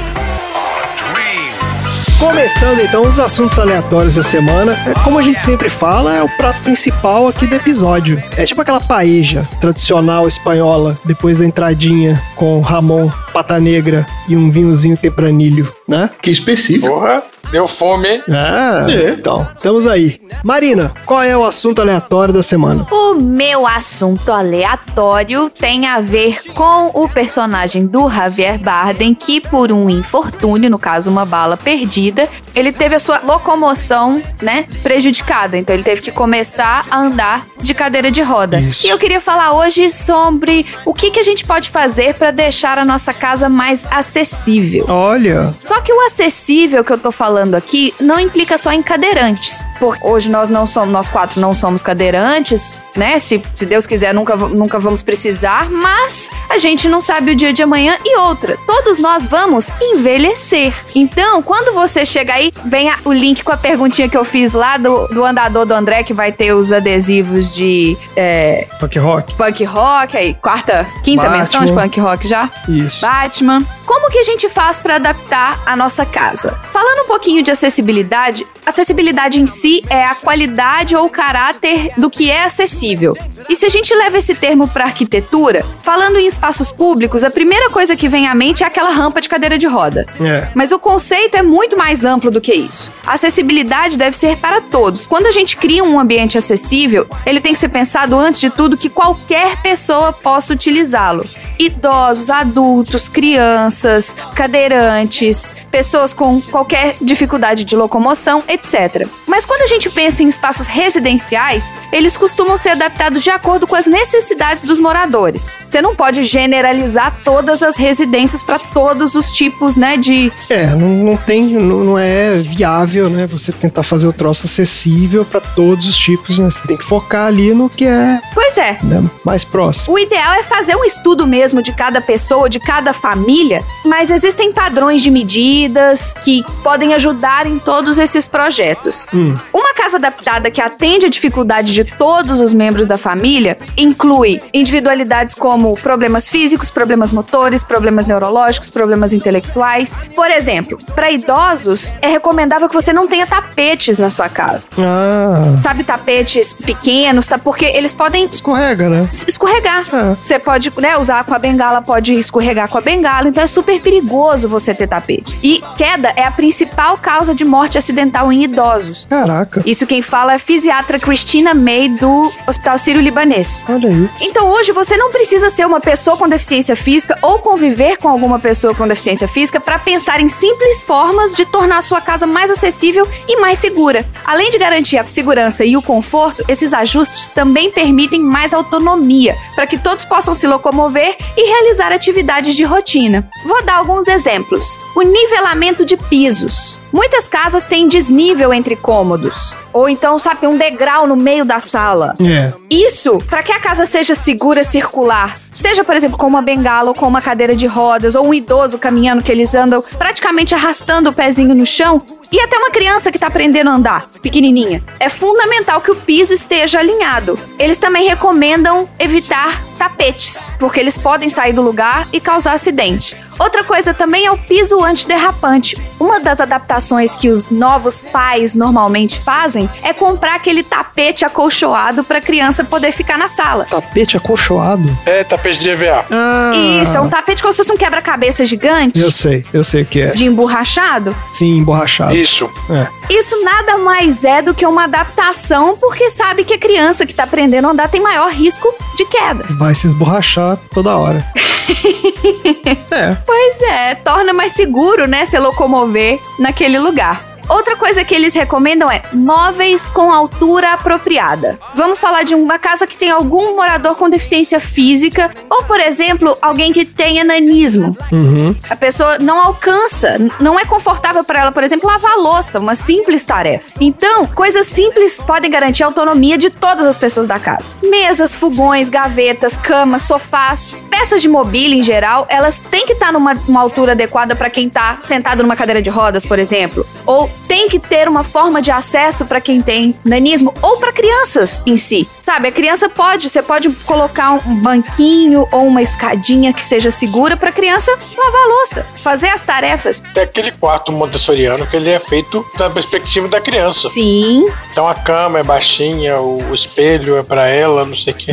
Speaker 3: Começando então os assuntos aleatórios da semana. É, como a gente sempre fala, é o prato principal aqui do episódio. É tipo aquela paeja tradicional espanhola, depois da entradinha com Ramon, pata negra e um vinhozinho tempranilho, né?
Speaker 1: Que específico.
Speaker 2: Porra, deu fome, hein?
Speaker 3: Ah,
Speaker 1: É.
Speaker 3: então, estamos aí. Marina, qual é o assunto aleatório da semana?
Speaker 4: O meu assunto aleatório tem a ver com o personagem do Javier Bardem, que por um infortúnio, no caso uma bala perdida, ele teve a sua locomoção, né, prejudicada. Então ele teve que começar a andar de cadeira de roda.
Speaker 3: Isso.
Speaker 4: E eu queria falar hoje sobre o que, que a gente pode fazer para deixar a nossa casa mais acessível.
Speaker 3: Olha,
Speaker 4: Só que o acessível que eu tô falando aqui não implica só em cadeirantes. Porque hoje nós não somos, nós quatro não somos cadeirantes, né? Se, se Deus quiser, nunca, nunca vamos precisar, mas a gente não sabe o dia de amanhã. E outra, todos nós vamos envelhecer. Então, quando você chega aí, vem a- o link com a perguntinha que eu fiz lá do, do andador do André, que vai ter os adesivos de é,
Speaker 3: rock rock.
Speaker 4: punk rock, aí, quarta, quinta
Speaker 3: Batman.
Speaker 4: menção de punk rock já.
Speaker 3: Isso.
Speaker 4: Batman. Como que a gente faz para adaptar a nossa casa? Falando um pouquinho de acessibilidade, acessibilidade em si é a qualidade ou o caráter do que é acessível. E se a gente leva esse termo para arquitetura, falando em espaços públicos, a primeira coisa que vem à mente é aquela rampa de cadeira de roda.
Speaker 3: É.
Speaker 4: Mas o conceito é muito mais amplo do que isso. A acessibilidade deve ser para todos. Quando a gente cria um ambiente acessível, ele tem que ser pensado antes de tudo que qualquer pessoa possa utilizá-lo. Idosos, adultos, crianças, cadeirantes, pessoas com qualquer dificuldade de locomoção, etc. Mas quando a gente pensa em espaços residenciais, eles costumam ser adaptados de acordo com as necessidades dos moradores. Você não pode generalizar todas as residências para todos os tipos, né, de
Speaker 3: É, não, não tem, não, não é viável, né? Você tentar fazer o troço acessível pra todos os tipos, né? Você tem que focar ali no que é
Speaker 4: Pois é.
Speaker 3: né, mais próximo.
Speaker 4: O ideal é fazer um estudo mesmo de cada pessoa, de cada família, mas existem padrões de medidas que podem ajudar em todos esses projetos.
Speaker 3: Hum.
Speaker 4: Uma casa adaptada que atende a dificuldade de todos os membros da família inclui individualidades como problemas físicos, problemas motores, problemas neurológicos, problemas intelectuais. Por exemplo, para idosos, é recomendável que você não tenha tapetes na sua casa.
Speaker 3: Ah,
Speaker 4: Sabe, tapetes pequenos, tá? Porque eles podem
Speaker 3: escorrega, né?
Speaker 4: escorregar.
Speaker 3: É.
Speaker 4: Você pode, né, usar com a bengala, pode escorregar com a bengala, então é super perigoso você ter tapete. E queda é a principal causa de morte acidental em idosos.
Speaker 3: Caraca,
Speaker 4: Isso quem fala é a fisiatra Christina May do Hospital Sírio-Libanês.
Speaker 3: olha aí.
Speaker 4: Então hoje você não precisa ser uma pessoa com deficiência física ou conviver com alguma pessoa com deficiência física para pensar em simples formas de tornar a sua casa mais acessível e mais segura. Além de garantir a segurança e o conforto, esses ajustes também permitem mais autonomia para que todos possam se locomover e realizar atividades de rotina. Vou dar alguns exemplos. O nivelamento de pisos. Muitas casas têm desnível entre cômodos, ou então, sabe, tem um degrau no meio da sala.
Speaker 3: É.
Speaker 4: Isso, para que a casa seja segura circular, seja, por exemplo, com uma bengala ou com uma cadeira de rodas, ou um idoso caminhando que eles andam praticamente arrastando o pezinho no chão, e até uma criança que tá aprendendo a andar, pequenininha. É fundamental que o piso esteja alinhado. Eles também recomendam evitar tapetes, porque eles podem sair do lugar e causar acidente. Outra coisa também é o piso antiderrapante. Uma das adaptações que os novos pais normalmente fazem é comprar aquele tapete acolchoado para a criança poder ficar na sala.
Speaker 3: Tapete acolchoado.
Speaker 2: É, tapete de EVA.
Speaker 3: Ah,
Speaker 4: Isso, é um tapete como se fosse um quebra-cabeça gigante.
Speaker 3: Eu sei, eu sei o que é.
Speaker 4: De emborrachado.
Speaker 3: Sim, emborrachado.
Speaker 2: Isso.
Speaker 3: É.
Speaker 4: Isso nada mais é do que uma adaptação, porque sabe que a criança que tá aprendendo a andar tem maior risco de quedas.
Speaker 3: Vai se esborrachar toda hora. é.
Speaker 4: Pois é, torna mais seguro, né, se locomover naquele lugar. Outra coisa que eles recomendam é móveis com altura apropriada. Vamos falar de uma casa que tem algum morador com deficiência física ou, por exemplo, alguém que tem enanismo.
Speaker 3: Uhum.
Speaker 4: A pessoa não alcança, não é confortável para ela, por exemplo, lavar louça, uma simples tarefa. Então, coisas simples podem garantir a autonomia de todas as pessoas da casa. Mesas, fogões, gavetas, camas, sofás, peças de mobília em geral, elas têm que estar numa uma altura adequada para quem tá sentado numa cadeira de rodas, por exemplo, ou tem que ter uma forma de acesso para quem tem nanismo ou para crianças em si. Sabe, a criança pode, você pode colocar um banquinho ou uma escadinha que seja segura para criança lavar a louça, fazer as tarefas.
Speaker 2: Tem aquele quarto montessoriano que ele é feito da perspectiva da criança.
Speaker 4: Sim,
Speaker 2: Então a cama é baixinha, o, o espelho é pra ela, não sei o quê.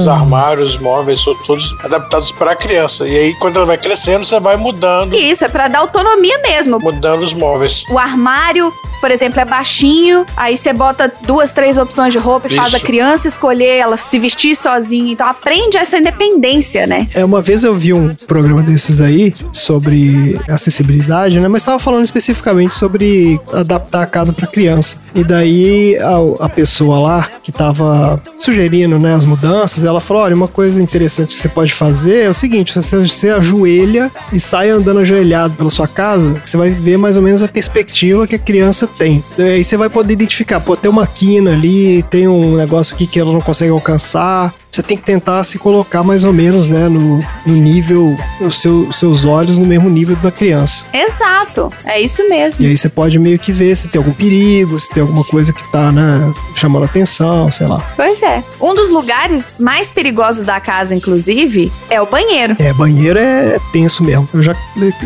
Speaker 2: Os
Speaker 3: Ah,
Speaker 2: armários, os móveis, são todos adaptados pra criança. E aí, quando ela vai crescendo, você vai mudando,
Speaker 4: isso é para dar autonomia mesmo.
Speaker 2: mudando os móveis.
Speaker 4: O armário, por exemplo, é baixinho, aí você bota duas, três opções de roupa e faz
Speaker 2: Isso.
Speaker 4: a criança escolher, ela se vestir sozinha. Então aprende essa independência, né?
Speaker 3: é, uma vez eu vi um programa desses aí sobre acessibilidade, né? Mas tava falando especificamente sobre adaptar a casa para criança. E daí a, a pessoa lá que tava sugerindo, né, as mudanças, ela falou: olha, uma coisa interessante que você pode fazer é o seguinte: você, você ajoelha e sai andando ajoelhado pela sua casa, você vai ver mais ou menos a perspectiva que a criança tem. Aí você vai poder identificar, pô, tem uma quina ali, tem um negócio aqui que ela não consegue alcançar. Você tem que tentar se colocar mais ou menos, né, no, no nível, os seu, seus olhos no mesmo nível da criança.
Speaker 4: Exato, é isso mesmo.
Speaker 3: E aí você pode meio que ver se tem algum perigo, se tem alguma coisa que tá, né, chamando atenção, sei lá.
Speaker 4: Pois é. Um dos lugares mais perigosos da casa, inclusive, é o banheiro.
Speaker 3: É, banheiro é tenso mesmo. Eu já,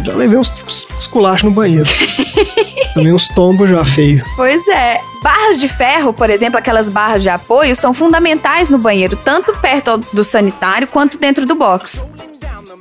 Speaker 3: já levei uns, uns culachos no banheiro. Também uns tombos já feio.
Speaker 4: Pois é. Barras de ferro, por exemplo, aquelas barras de apoio, são fundamentais no banheiro, tanto perto do sanitário quanto dentro do box.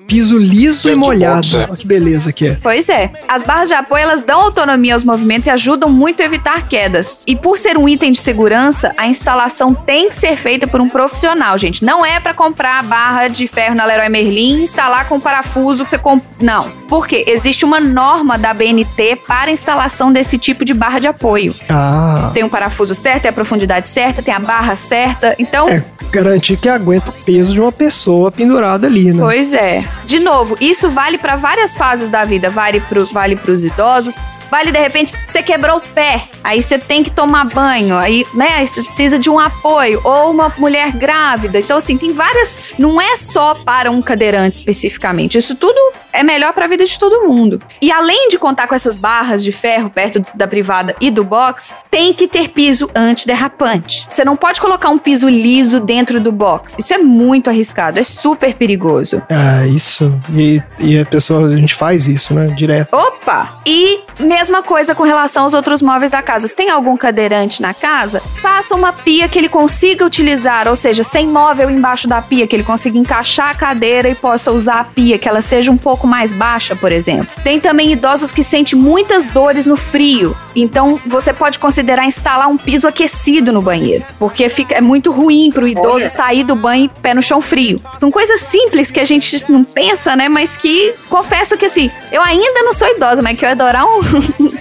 Speaker 3: Piso liso e molhado.
Speaker 2: box, é.
Speaker 3: Olha que beleza que é.
Speaker 4: Pois é. As barras de apoio, elas dão autonomia aos movimentos e ajudam muito a evitar quedas. E por ser um item de segurança, a instalação tem que ser feita por um profissional, gente. Não é pra comprar a barra de ferro na Leroy Merlin e instalar com parafuso que você comp... Não. Porque existe uma norma da BNT para a instalação desse tipo de barra de apoio.
Speaker 3: Ah,
Speaker 4: Tem um parafuso certo, tem a profundidade certa, tem a barra certa. Então,
Speaker 3: é garantir que aguenta o peso de uma pessoa pendurada ali, né?
Speaker 4: Pois é. De novo, isso vale para várias fases da vida. Vale pro, vale pros idosos. Vale, de repente, você quebrou o pé, aí você tem que tomar banho, aí, né, você precisa de um apoio, ou uma mulher grávida. Então, assim, tem várias. Não é só para um cadeirante especificamente. Isso tudo é melhor para a vida de todo mundo. E além de contar com essas barras de ferro perto da privada e do box, tem que ter piso antiderrapante. Você não pode colocar um piso liso dentro do box. Isso é muito arriscado, é super perigoso.
Speaker 3: Ah, isso. E, e a pessoa, a gente faz isso, né? Direto.
Speaker 4: Opa! E mesma coisa com relação aos outros móveis da casa. Se tem algum cadeirante na casa, faça uma pia que ele consiga utilizar, ou seja, sem móvel embaixo da pia, que ele consiga encaixar a cadeira e possa usar a pia, que ela seja um pouco mais baixa, por exemplo. Tem também idosos que sentem muitas dores no frio, então você pode considerar instalar um piso aquecido no banheiro, porque fica, é muito ruim pro idoso
Speaker 2: Olha.
Speaker 4: sair do banho pé no chão frio. São coisas simples que a gente não pensa, né? Mas que confesso que assim, eu ainda não sou idosa, mas que eu ia adorar um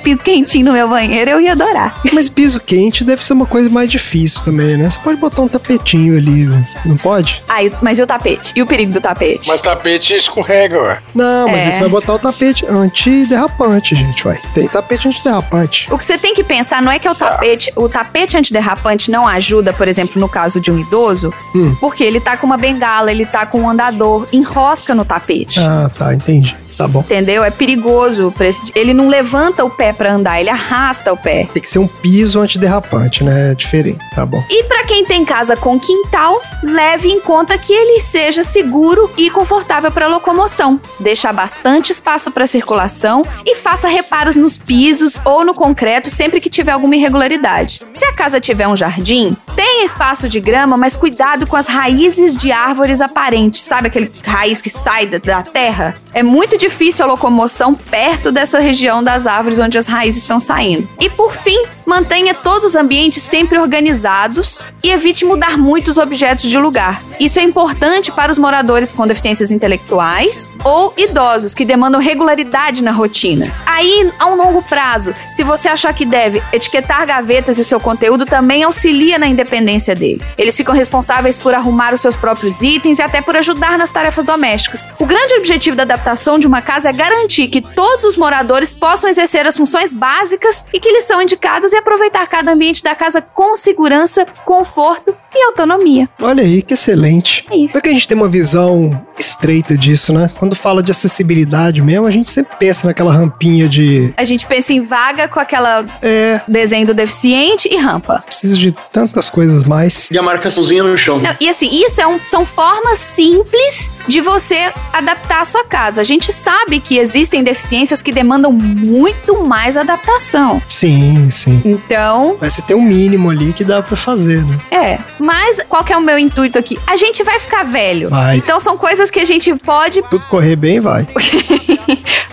Speaker 4: piso quentinho no meu banheiro, eu ia adorar.
Speaker 3: Mas piso quente deve ser uma coisa mais difícil também, né? Você pode botar um tapetinho ali, não pode?
Speaker 4: Ah, mas e o tapete? E o perigo do tapete?
Speaker 2: Mas tapete escorrega, ué.
Speaker 3: Não, mas
Speaker 4: É.
Speaker 3: aí você vai botar o tapete antiderrapante, gente, vai. Tem tapete antiderrapante.
Speaker 4: O que você tem que pensar não é que é o tapete, o tapete antiderrapante não ajuda, por exemplo, no caso de um idoso,
Speaker 3: Hum.
Speaker 4: porque ele tá com uma bengala, ele tá com um andador, enrosca no tapete.
Speaker 3: Ah, tá, entendi. Tá bom.
Speaker 4: Entendeu? É perigoso. pra esse- Ele não levanta o pé pra andar, ele arrasta o pé.
Speaker 3: Tem que ser um piso antiderrapante, né? É diferente. Tá bom.
Speaker 4: E pra quem tem casa com quintal, leve em conta que ele seja seguro e confortável para locomoção. Deixa bastante espaço para circulação e faça reparos nos pisos ou no concreto sempre que tiver alguma irregularidade. Se a casa tiver um jardim, tenha espaço de grama, mas cuidado com as raízes de árvores aparentes. Sabe aquele raiz que sai da, da terra? É muito difícil a locomoção perto dessa região das árvores onde as raízes estão saindo. E por fim, mantenha todos os ambientes sempre organizados e evite mudar muitos objetos de lugar. Isso é importante para os moradores com deficiências intelectuais ou idosos que demandam regularidade na rotina. Aí, a um longo prazo, se você achar que deve, etiquetar gavetas e o seu conteúdo também auxilia na independência deles. Eles ficam responsáveis por arrumar os seus próprios itens e até por ajudar nas tarefas domésticas. O grande objetivo da adaptação de uma casa é garantir que todos os moradores possam exercer as funções básicas e que lhes são indicadas e aproveitar cada ambiente da casa com segurança, conforto e autonomia.
Speaker 3: Olha aí, que excelente.
Speaker 4: É isso.
Speaker 3: Só que a gente tem uma visão estreita disso, né? Quando fala de acessibilidade mesmo, a gente sempre pensa naquela rampinha de.
Speaker 4: A gente pensa em vaga com aquela
Speaker 3: É,
Speaker 4: desenho do deficiente e rampa.
Speaker 3: precisa de tantas coisas mais.
Speaker 1: E a marcaçãozinha no chão.
Speaker 4: Não, e assim, isso é um- são formas simples de você adaptar a sua casa. A gente sabe que existem deficiências que demandam muito mais adaptação.
Speaker 3: Sim, sim.
Speaker 4: Então,
Speaker 3: Mas você tem um mínimo ali que dá pra fazer, né?
Speaker 4: é. Mas qual que é o meu intuito aqui? A gente vai ficar velho.
Speaker 3: Vai.
Speaker 4: Então são coisas que a gente pode.
Speaker 3: Tudo correr bem, vai.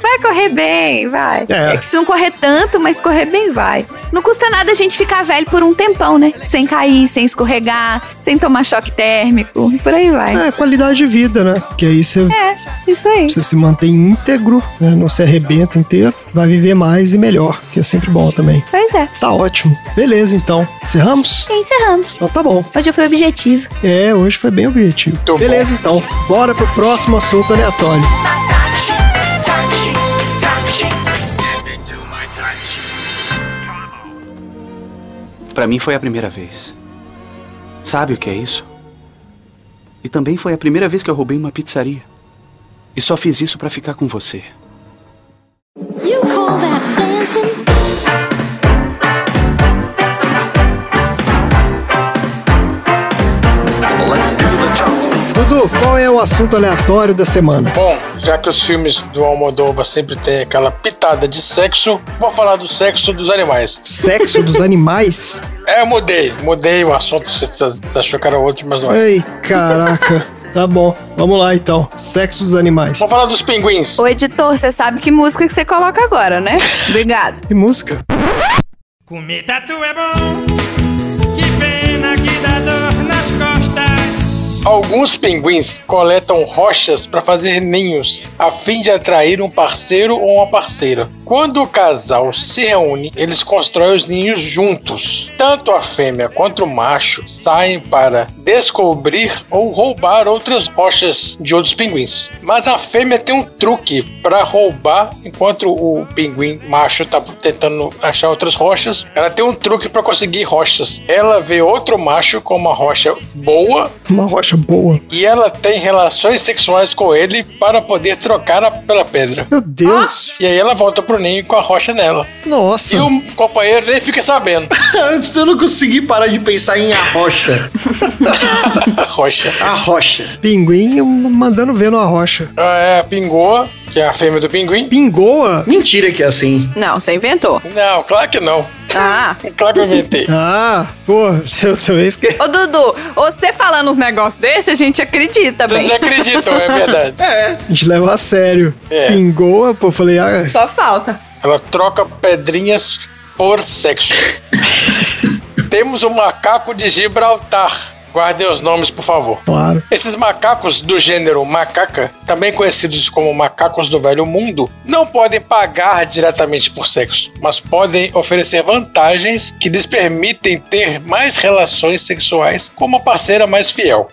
Speaker 4: Vai correr bem, vai.
Speaker 3: É.
Speaker 4: É que se não correr tanto, mas correr bem vai. Não custa nada a gente ficar velho por um tempão, né? Sem cair, sem escorregar, sem tomar choque térmico. Por aí vai.
Speaker 3: É, qualidade de vida, né? Porque aí você,
Speaker 4: É, isso aí.
Speaker 3: você se mantém íntegro, né? não se arrebenta inteiro, vai viver mais e melhor, que é sempre bom também.
Speaker 4: Pois é.
Speaker 3: Tá ótimo. Beleza, então. Encerramos?
Speaker 4: Encerramos.
Speaker 3: Então tá bom.
Speaker 4: Hoje foi objetivo.
Speaker 3: É, hoje foi bem objetivo.
Speaker 2: Muito
Speaker 3: Beleza, então. Bora pro próximo assunto aleatório.
Speaker 6: Pra mim foi a primeira vez. Sabe o que é isso? E também foi a primeira vez que eu roubei uma pizzaria. E só fiz isso pra ficar com você.
Speaker 3: Dudu, qual é o assunto aleatório da semana?
Speaker 2: Bom, já que os filmes do Almodóvar sempre tem aquela pitada de sexo, vou falar do sexo dos animais.
Speaker 3: Sexo dos animais?
Speaker 2: É, eu mudei, mudei o assunto, você, você achou que era outro, mas não é.
Speaker 3: Ei, caraca. Tá bom, vamos lá então. Sexo dos animais.
Speaker 2: Vamos falar dos pinguins.
Speaker 4: Ô, editor, você sabe que música que você coloca agora, né? Obrigado.
Speaker 3: Que música?
Speaker 8: Comer tatu é bom,
Speaker 2: Alguns pinguins coletam rochas para fazer ninhos, a fim de atrair um parceiro ou uma parceira. Quando o casal se reúne, eles constroem os ninhos juntos. Tanto a fêmea quanto o macho saem para descobrir ou roubar outras rochas de outros pinguins. Mas a fêmea tem um truque para roubar, enquanto o pinguim macho está tentando achar outras rochas. Ela tem um truque para conseguir rochas. Ela vê outro macho com uma rocha boa
Speaker 3: Uma rocha boa.
Speaker 2: e ela tem relações sexuais com ele para poder trocar a- pela pedra.
Speaker 3: Meu Deus.
Speaker 2: E aí ela volta pro ninho com a rocha nela.
Speaker 3: Nossa.
Speaker 2: E o companheiro nem fica sabendo.
Speaker 1: Eu não consegui parar de pensar em a rocha.
Speaker 2: A rocha.
Speaker 1: A rocha.
Speaker 3: Pinguim mandando ver numa rocha.
Speaker 2: É, pingou, que é a fêmea do pinguim.
Speaker 3: Pingoa?
Speaker 1: Mentira que é assim.
Speaker 4: Não, você inventou.
Speaker 2: Não, claro que não.
Speaker 4: Ah.
Speaker 2: Claro que eu inventei.
Speaker 3: Ah, pô, eu também fiquei.
Speaker 4: Ô, Dudu, você falando uns negócios desse, a gente acredita
Speaker 2: Vocês
Speaker 4: bem.
Speaker 2: não acreditam, é verdade.
Speaker 1: É.
Speaker 3: A gente leva a sério.
Speaker 2: É.
Speaker 3: Pingoa, pô, falei, ah,
Speaker 4: Só falta.
Speaker 2: Ela troca pedrinhas por sexo. Temos o macaco de Gibraltar. Guardem os nomes, por favor.
Speaker 3: claro.
Speaker 2: Esses macacos do gênero macaca, também conhecidos como macacos do velho mundo, não podem pagar diretamente por sexo, mas podem oferecer vantagens que lhes permitem ter mais relações sexuais com uma parceira mais fiel.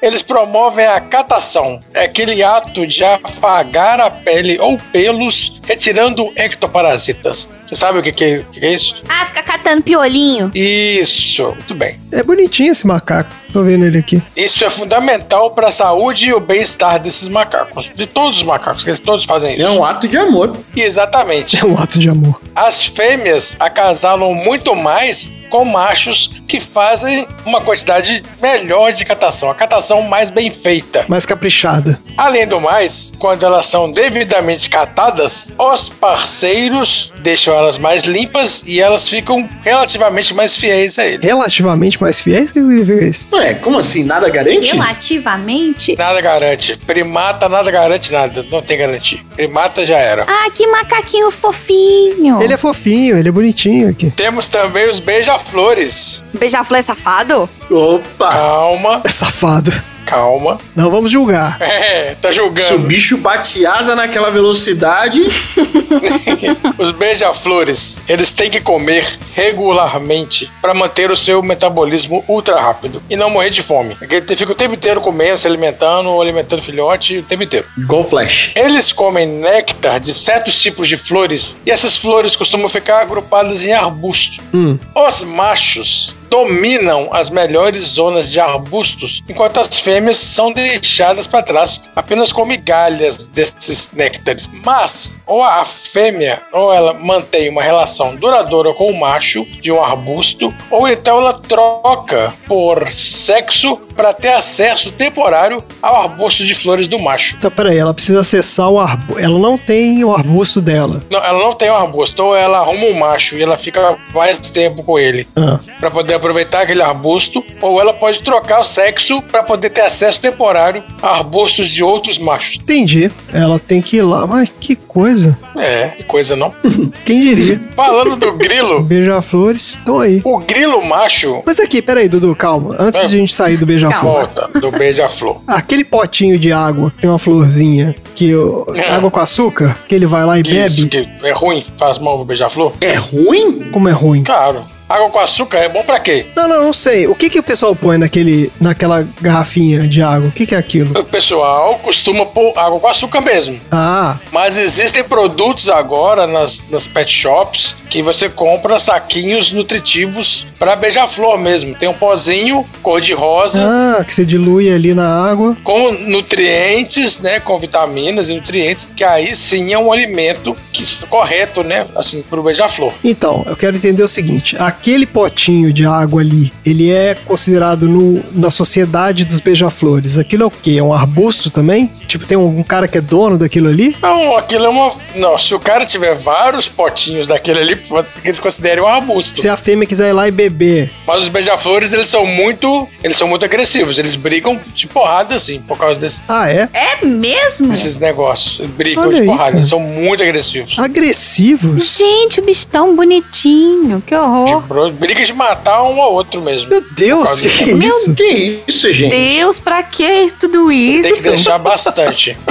Speaker 2: Eles promovem a catação, é aquele ato de afagar a pele ou pelos, retirando ectoparasitas. Você sabe o que, que, é- que que é isso?
Speaker 4: Ah, fica catando piolinho.
Speaker 2: Isso, muito bem.
Speaker 3: É bonitinho esse macaco. Tô vendo ele aqui.
Speaker 2: Isso é fundamental para a saúde e o bem-estar desses macacos. De todos os macacos, que eles todos fazem isso.
Speaker 1: É um ato de amor.
Speaker 2: Exatamente.
Speaker 3: É um ato de amor.
Speaker 2: As fêmeas acasalam muito mais com machos que fazem uma quantidade melhor de catação, a catação mais bem feita.
Speaker 3: Mais caprichada.
Speaker 2: Além do mais, quando elas são devidamente catadas, os parceiros deixam elas mais limpas e elas ficam relativamente mais fiéis a ele.
Speaker 3: Relativamente mais fiéis? O que significa isso?
Speaker 1: Ué, como assim? Nada garante?
Speaker 4: Relativamente.
Speaker 2: Nada garante. Primata nada garante nada. Não tem garantia. Primata já era.
Speaker 4: Ah, que macaquinho fofinho.
Speaker 3: Ele é fofinho, ele é bonitinho aqui.
Speaker 2: Temos também os beija-flores.
Speaker 4: Beija-flor é safado?
Speaker 1: Opa!
Speaker 2: Calma,
Speaker 3: É safado.
Speaker 2: Calma.
Speaker 3: Não vamos julgar.
Speaker 2: É, tá
Speaker 1: Se o
Speaker 2: julgando.
Speaker 1: bicho bate asa naquela velocidade,
Speaker 2: Os beija-flores, eles têm que comer regularmente para manter o seu metabolismo ultra rápido e não morrer de fome. Porque ele fica o tempo inteiro comendo, se alimentando, ou alimentando filhote o tempo inteiro.
Speaker 1: igual Flash.
Speaker 2: Eles comem néctar de certos tipos de flores e essas flores costumam ficar agrupadas em arbustos.
Speaker 3: Hum.
Speaker 2: Os machos dominam as melhores zonas de arbustos, enquanto as fêmeas são deixadas para trás apenas com migalhas desses néctares. Mas, ou a fêmea, ou ela mantém uma relação duradoura com o macho de um arbusto, ou então ela troca por sexo para ter acesso temporário ao arbusto de flores do macho.
Speaker 3: Então, peraí, ela precisa acessar o arbusto. Ela não tem o arbusto dela.
Speaker 2: Não, ela não tem um arbusto, ou ela arruma um macho e ela fica mais tempo com ele
Speaker 3: Ah,
Speaker 2: para poder aproveitar aquele arbusto, ou ela pode trocar o sexo para poder ter acesso temporário a arbustos de outros machos.
Speaker 3: entendi. Ela tem que ir lá. Mas que coisa.
Speaker 2: É, que coisa não.
Speaker 3: Quem diria?
Speaker 2: Falando do grilo,
Speaker 3: Beija-flores estão aí.
Speaker 2: o grilo macho
Speaker 3: Mas aqui, peraí, Dudu, calma. Antes de a gente sair do beija-flor.
Speaker 2: volta do beija-flor.
Speaker 3: Aquele potinho de água, que tem uma florzinha, que o-
Speaker 2: É.
Speaker 3: água com açúcar, que ele vai lá e
Speaker 2: Isso,
Speaker 3: bebe.
Speaker 2: que é ruim, faz mal pro beija-flor?
Speaker 1: É ruim?
Speaker 3: Como é ruim.
Speaker 2: Claro. Água com açúcar é bom pra quê?
Speaker 3: Não, não, não sei. O que que o pessoal põe naquele, naquela garrafinha de água? O que que é aquilo?
Speaker 2: O pessoal costuma pôr água com açúcar mesmo.
Speaker 3: Ah,
Speaker 2: Mas existem produtos agora nas, nas pet shops que você compra saquinhos nutritivos para beija-flor mesmo. Tem um pozinho cor-de-rosa
Speaker 3: ah, que você dilui ali na água.
Speaker 2: com nutrientes, né, com vitaminas e nutrientes, que aí sim é um alimento que, correto, né, assim, pro beija-flor.
Speaker 3: Então, eu quero entender o seguinte: aquele potinho de água ali, ele é considerado no, na sociedade dos beija-flores. Aquilo é o quê? É um arbusto também? Tipo, tem um, um cara que é dono daquilo ali?
Speaker 2: Não, aquilo é uma. Não, se o cara tiver vários potinhos daquele ali, que eles considerem um arbusto.
Speaker 3: Se a fêmea quiser ir lá e beber,
Speaker 2: Mas os beija-flores, eles são muito. Eles são muito agressivos. Eles brigam de porrada, assim, por causa desse-
Speaker 3: ah, é?
Speaker 4: É mesmo?
Speaker 2: desses negócios. Eles brigam
Speaker 3: Olha
Speaker 2: de
Speaker 3: aí,
Speaker 2: porrada.
Speaker 3: cara.
Speaker 2: Eles são muito agressivos.
Speaker 3: Agressivos?
Speaker 4: Gente, o bicho tão bonitinho. Que horror.
Speaker 2: Bro- Briga de matar um ao outro mesmo.
Speaker 3: Meu Deus, que, que é isso?
Speaker 1: Que isso, gente?
Speaker 4: Deus, pra que tudo
Speaker 2: Tem que
Speaker 4: isso?
Speaker 2: deixar bastante.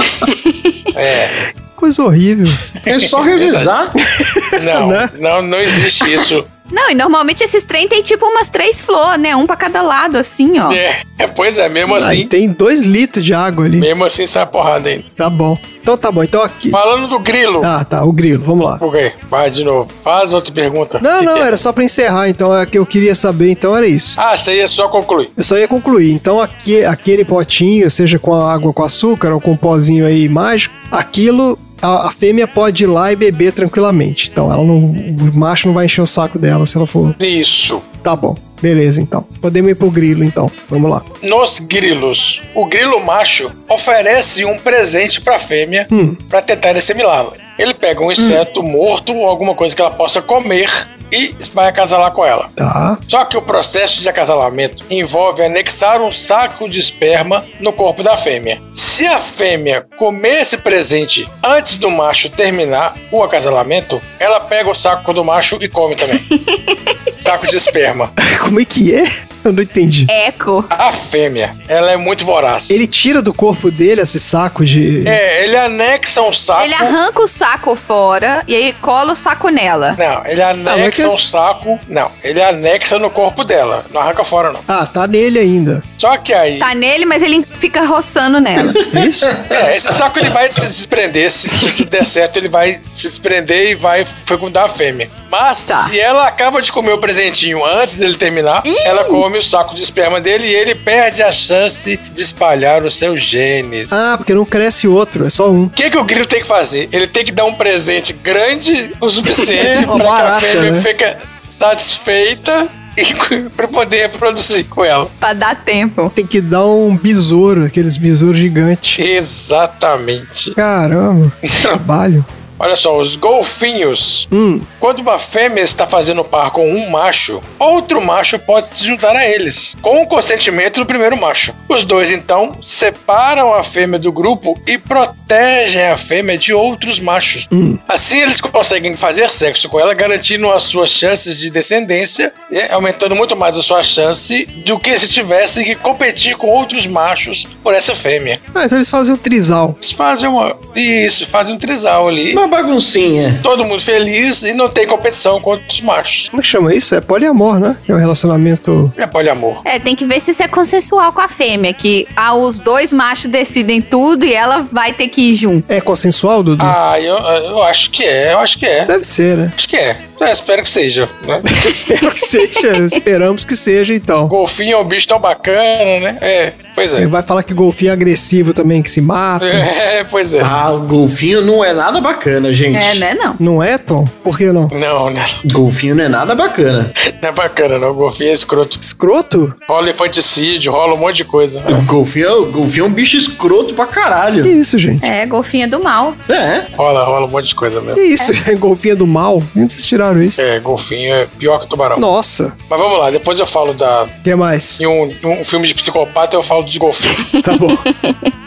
Speaker 2: É.
Speaker 3: Coisa horrível.
Speaker 1: É só revisar.
Speaker 2: Não,
Speaker 3: Né?
Speaker 2: não, não existe isso.
Speaker 4: Não, e normalmente esses trem tem tipo umas três flores, né? Um pra cada lado, assim, ó.
Speaker 2: É, é, pois é, mesmo
Speaker 3: Aí
Speaker 2: assim.
Speaker 3: tem dois litros de água ali.
Speaker 2: Mesmo assim sai porrada ainda.
Speaker 3: Tá bom. Então tá bom. Então aqui.
Speaker 2: Falando do grilo.
Speaker 3: Ah, tá. O grilo. Vamos lá.
Speaker 2: Ok, vai de novo. Faz outra pergunta.
Speaker 3: Não, não, era só pra encerrar. Então é que eu queria saber. Então era isso.
Speaker 2: Ah, isso aí é só concluir.
Speaker 3: Eu só ia concluir. Então aqui, aquele potinho, seja com a água com açúcar ou com um pozinho aí mágico, aquilo. A, a fêmea pode ir lá e beber tranquilamente. Então ela não. O macho não vai encher o saco dela se ela for.
Speaker 2: Isso.
Speaker 3: Tá bom. Beleza, então. Podemos ir pro grilo, então. Vamos lá.
Speaker 2: Nos grilos, o grilo macho oferece um presente pra fêmea
Speaker 3: Hum.
Speaker 2: pra tentar assimilá-la. Ele pega um inseto morto ou alguma coisa que ela possa comer e vai acasalar com ela.
Speaker 3: Tá.
Speaker 2: Só que o processo de acasalamento envolve anexar um saco de esperma no corpo da fêmea. Se a fêmea comer esse presente antes do macho terminar o acasalamento, ela pega o saco do macho e come também. saco de esperma.
Speaker 3: Como é que é? Eu não entendi.
Speaker 4: Eco.
Speaker 2: A fêmea, ela é muito voraz.
Speaker 3: Ele tira do corpo dele esse saco de.
Speaker 2: É, ele anexa um saco.
Speaker 4: Ele arranca o saco fora e aí cola o saco nela.
Speaker 2: Não, ele anexa
Speaker 3: que-
Speaker 2: um saco. Não, ele anexa no corpo dela. Não arranca fora, não.
Speaker 3: Ah, tá nele ainda.
Speaker 2: Só que aí.
Speaker 4: Tá nele, mas ele fica roçando nela.
Speaker 3: É isso?
Speaker 2: É, esse saco ele vai se desprender. Se, se tudo der certo, ele vai se desprender e vai fecundar a fêmea. Mas
Speaker 4: Tá.
Speaker 2: se ela acaba de comer o presentinho antes dele terminar, ela come o saco de esperma dele e ele perde a chance de espalhar os seus genes.
Speaker 3: Ah, porque não cresce outro, é só um.
Speaker 2: O que, que o grilo tem que fazer? Ele tem que dar um presente grande o suficiente
Speaker 3: É,
Speaker 2: para que a fêmea
Speaker 3: né?
Speaker 2: Fique satisfeita e para poder reproduzir com ela.
Speaker 4: pra dar tempo.
Speaker 3: Tem que dar um besouro, aqueles besouros gigantes.
Speaker 2: Exatamente.
Speaker 3: Caramba, que trabalho.
Speaker 2: Olha só, os golfinhos.
Speaker 3: Hum,
Speaker 2: Quando uma fêmea está fazendo par com um macho, outro macho pode se juntar a eles, com o consentimento do primeiro macho. Os dois, então, separam a fêmea do grupo e protegem a fêmea de outros machos. Assim, eles conseguem fazer sexo com ela, garantindo as suas chances de descendência, e aumentando muito mais a sua chance do que se tivessem que competir com outros machos por essa fêmea.
Speaker 3: Ah, então eles fazem o trisal.
Speaker 2: Eles fazem uma. Isso, fazem um trisal ali.
Speaker 1: Baguncinha.
Speaker 2: Todo mundo feliz e não tem competição com outros machos.
Speaker 3: Como é que chama isso? É poliamor, né? É um relacionamento.
Speaker 2: É poliamor.
Speaker 4: É, tem que ver se isso é consensual com a fêmea, que ah, os dois machos decidem tudo e ela vai ter que ir junto.
Speaker 3: É consensual, Dudu?
Speaker 2: Ah, eu, eu acho que é, eu acho que é.
Speaker 3: Deve ser, né?
Speaker 2: Acho que é. É, espero que seja, né?
Speaker 3: Espero que seja. Esperamos que seja, então.
Speaker 2: Golfinho é um bicho tão bacana, né? É, pois
Speaker 3: Ele
Speaker 2: é.
Speaker 3: vai falar que golfinho é agressivo também, que se mata.
Speaker 2: É, pois é.
Speaker 1: Ah, o golfinho não é nada bacana, gente.
Speaker 4: É, né, não?
Speaker 3: Não é, Tom? Por que não?
Speaker 2: Não, né?
Speaker 1: Golfinho não é nada bacana.
Speaker 2: Não é bacana, não. Golfinho é escroto.
Speaker 3: Escroto?
Speaker 2: Rola infanticídio, rola um monte de coisa.
Speaker 1: O golfinho, golfinho é um bicho escroto pra
Speaker 3: Que
Speaker 1: caralho.
Speaker 3: isso, gente?
Speaker 4: É, golfinha do mal.
Speaker 1: É.
Speaker 2: Rola, rola um monte de coisa mesmo.
Speaker 3: Que isso? É golfinho do mal? Onde vocês tiraram isso?
Speaker 2: É, golfinho é pior que tubarão.
Speaker 3: Nossa,
Speaker 2: Mas vamos lá, depois eu falo da.
Speaker 3: o que mais?
Speaker 2: Em um, um filme de psicopata eu falo dos golfinhos.
Speaker 3: Tá bom.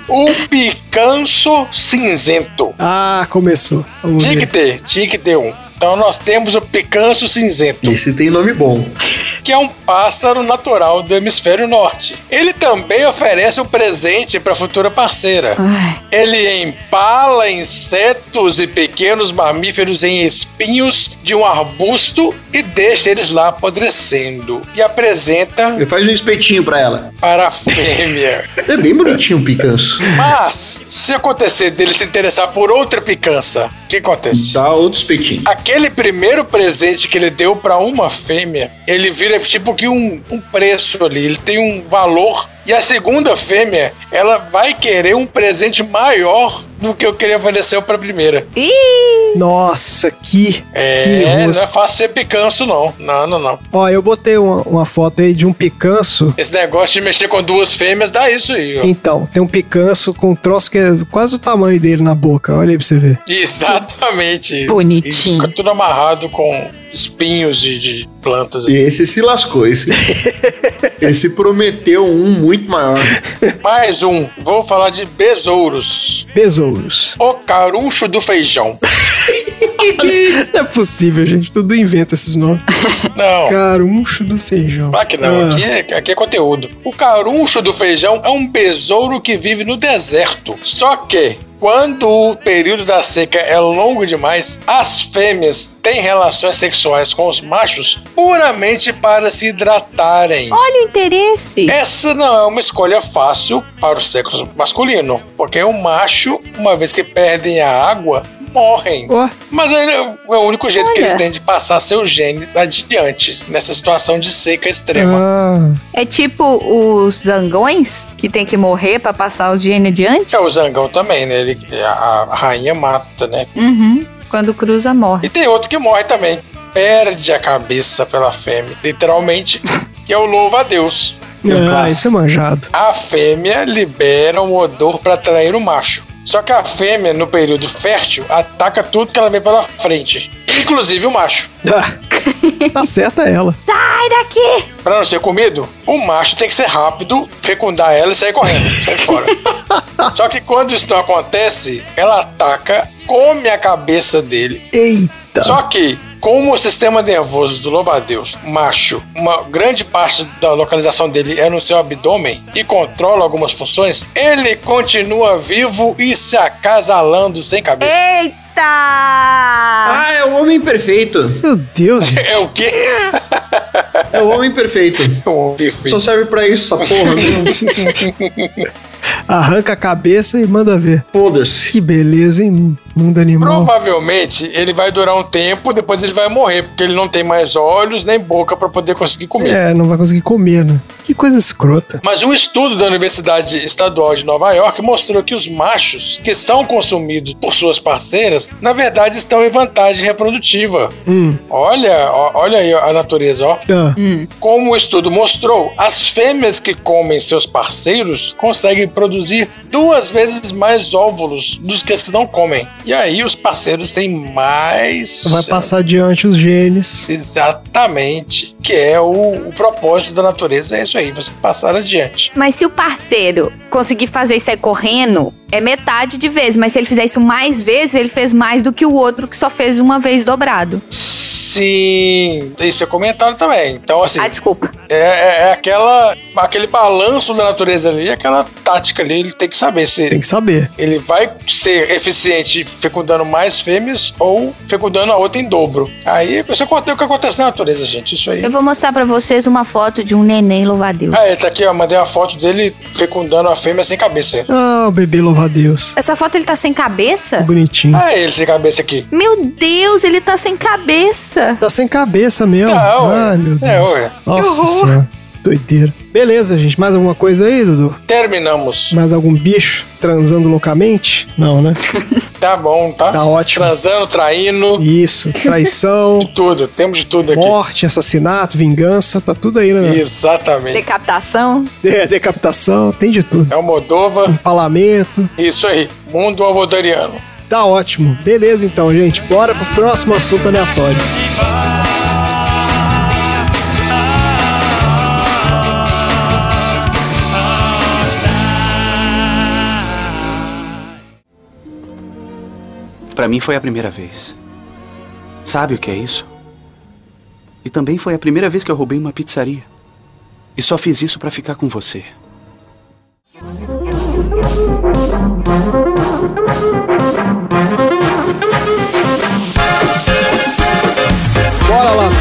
Speaker 2: o picanço cinzento.
Speaker 3: Ah, começou. Vamos
Speaker 2: Tinha que
Speaker 3: ver.
Speaker 2: ter, tinha que ter um. Então nós temos o picanço cinzento,
Speaker 1: Esse tem nome bom.
Speaker 2: Que é um pássaro natural do hemisfério norte. Ele também oferece um presente para a futura parceira.
Speaker 4: Ai.
Speaker 2: Ele empala insetos e pequenos mamíferos em espinhos de um arbusto e deixa eles lá apodrecendo. E apresenta
Speaker 1: Ele faz um espetinho pra ela.
Speaker 2: para a fêmea.
Speaker 1: É bem bonitinho o picanço.
Speaker 2: Mas, se acontecer dele se interessar por outra picança, que acontece?
Speaker 1: Dá outro espetinho.
Speaker 2: Aquele primeiro presente que ele deu pra uma fêmea, ele vira tipo que um, um preço ali, ele tem um valor. E a segunda fêmea, ela vai querer um presente maior do que o que ele ofereceu pra primeira.
Speaker 4: Ih!
Speaker 3: Nossa, que.
Speaker 2: É,
Speaker 3: que
Speaker 2: não é fácil ser picanço, não. Não, não, não.
Speaker 3: Ó, eu botei uma, uma foto aí de um picanço.
Speaker 2: Esse negócio de mexer com duas fêmeas dá isso aí, ó.
Speaker 3: Então, tem um picanço com um troço que é quase o tamanho dele na boca. Olha aí pra você ver.
Speaker 2: Exatamente.
Speaker 4: Bonitinho.
Speaker 2: Fica tudo amarrado com espinhos de, de plantas.
Speaker 1: E esse se lascou. Esse, esse prometeu um muito maior.
Speaker 2: Mais um. Vou falar de besouros.
Speaker 3: Besouros.
Speaker 2: O caruncho do feijão.
Speaker 3: Não é possível, gente. Tudo inventa esses nomes.
Speaker 2: Não.
Speaker 3: Caruncho do feijão.
Speaker 2: Claro que não,
Speaker 3: Ah.
Speaker 2: aqui é, aqui é conteúdo. O caruncho do feijão é um besouro que vive no deserto. Só que, quando o período da seca é longo demais, as fêmeas têm relações sexuais com os machos puramente para se hidratarem.
Speaker 4: Olha o interesse.
Speaker 2: Essa não é uma escolha fácil para o sexo masculino, porque o macho, uma vez que perdem a água, morrem.
Speaker 3: Ó,
Speaker 2: Mas é é o único jeito que
Speaker 4: Olha.
Speaker 2: eles têm de passar seu gene adiante nessa situação de seca extrema.
Speaker 3: ah,
Speaker 4: É tipo os zangões que tem que morrer pra passar o gene adiante?
Speaker 2: É o zangão também, né? Ele, a, a rainha mata, né?
Speaker 4: Uhum. Quando cruza, morre.
Speaker 2: E tem outro que morre também. Perde a cabeça pela fêmea, literalmente, que é o louvo a Deus.
Speaker 1: É
Speaker 3: ah
Speaker 1: clássico.
Speaker 3: isso é manjado.
Speaker 2: A fêmea libera um odor para atrair o macho. Só que a fêmea, no período fértil, ataca tudo que ela vê pela frente, inclusive o macho.
Speaker 3: Ah, tá certa ela.
Speaker 4: Sai daqui!
Speaker 2: Pra não ser comido, o macho tem que ser rápido, fecundar ela e sair correndo, sair fora. Só que quando isso não acontece, ela ataca, come a cabeça dele.
Speaker 3: Eita.
Speaker 2: Só que como o sistema nervoso do louva-a-Deus macho, uma grande parte da localização dele é no seu abdômen e controla algumas funções, ele continua vivo e se acasalando sem cabeça.
Speaker 4: Eita!
Speaker 1: Ah, é o homem perfeito.
Speaker 3: Meu Deus.
Speaker 2: É o quê?
Speaker 1: É o homem perfeito.
Speaker 2: Oh, perfeito.
Speaker 1: Só serve pra isso, essa porra mesmo.
Speaker 3: arranca a cabeça e manda ver.
Speaker 1: Foda-se.
Speaker 3: Que beleza, hein? Mundo animal.
Speaker 2: Provavelmente ele vai durar um tempo, depois ele vai morrer, porque ele não tem mais olhos nem boca pra poder conseguir comer.
Speaker 3: É, não vai conseguir comer, né? Que coisa escrota.
Speaker 2: Mas um estudo da Universidade Estadual de Nova York mostrou que os machos que são consumidos por suas parceiras, na verdade, estão em vantagem reprodutiva.
Speaker 3: Hum.
Speaker 2: Olha, ó, olha aí a natureza, ó.
Speaker 3: Ah,
Speaker 2: Como o estudo mostrou, as fêmeas que comem seus parceiros conseguem produzir duas vezes mais óvulos dos que as que não comem. E aí os parceiros têm mais.
Speaker 3: vai passar adiante os genes.
Speaker 2: Exatamente. Que é o, o propósito da natureza, é isso aí, você passar adiante.
Speaker 4: Mas se o parceiro conseguir fazer isso aí correndo, é metade de vez. Mas se ele fizer isso mais vezes, ele fez mais do que o outro que só fez uma vez dobrado.
Speaker 2: Sim, esse é comentário também. Então, assim,
Speaker 4: Ah, desculpa.
Speaker 2: é, é- é aquela, aquele balanço da natureza ali, aquela tática ali, ele tem que saber se
Speaker 3: Tem que saber.
Speaker 2: ele vai ser eficiente fecundando mais fêmeas ou fecundando a outra em dobro. Aí você conta o que acontece na natureza, gente. Isso aí.
Speaker 4: Eu vou mostrar pra vocês uma foto de um neném louva-a-Deus.
Speaker 2: Ah, ele tá aqui, ó. Mandei uma foto dele fecundando a fêmea sem cabeça.
Speaker 3: Ah, o bebê louva a Deus.
Speaker 4: Essa foto ele tá sem cabeça?
Speaker 3: Que bonitinho.
Speaker 2: Ah, ele sem cabeça aqui.
Speaker 4: Meu Deus, ele tá sem cabeça.
Speaker 3: Tá sem cabeça mesmo.
Speaker 2: Não,
Speaker 3: Ai, meu Deus.
Speaker 2: É, ué.
Speaker 3: Nossa senhora. Doideira. Beleza, gente. Mais alguma coisa aí, Dudu?
Speaker 2: Terminamos.
Speaker 3: Mais algum bicho transando loucamente? Não, né?
Speaker 2: Tá bom, tá?
Speaker 3: Tá ótimo.
Speaker 2: Transando, traindo,
Speaker 3: Isso. Traição,
Speaker 2: tudo. Temos de tudo aqui.
Speaker 3: morte, assassinato, vingança. Tá tudo aí, né?
Speaker 2: Exatamente.
Speaker 4: Decapitação.
Speaker 3: De- decapitação, tem de tudo.
Speaker 2: É o Moldova.
Speaker 3: Empalamento.
Speaker 2: Isso aí. Mundo alvodariano.
Speaker 3: Tá ótimo. Beleza, então, gente. Bora pro próximo assunto aleatório.
Speaker 6: Pra mim foi a primeira vez. Sabe o que é isso? E também foi a primeira vez que eu roubei uma pizzaria. E só fiz isso pra ficar com você.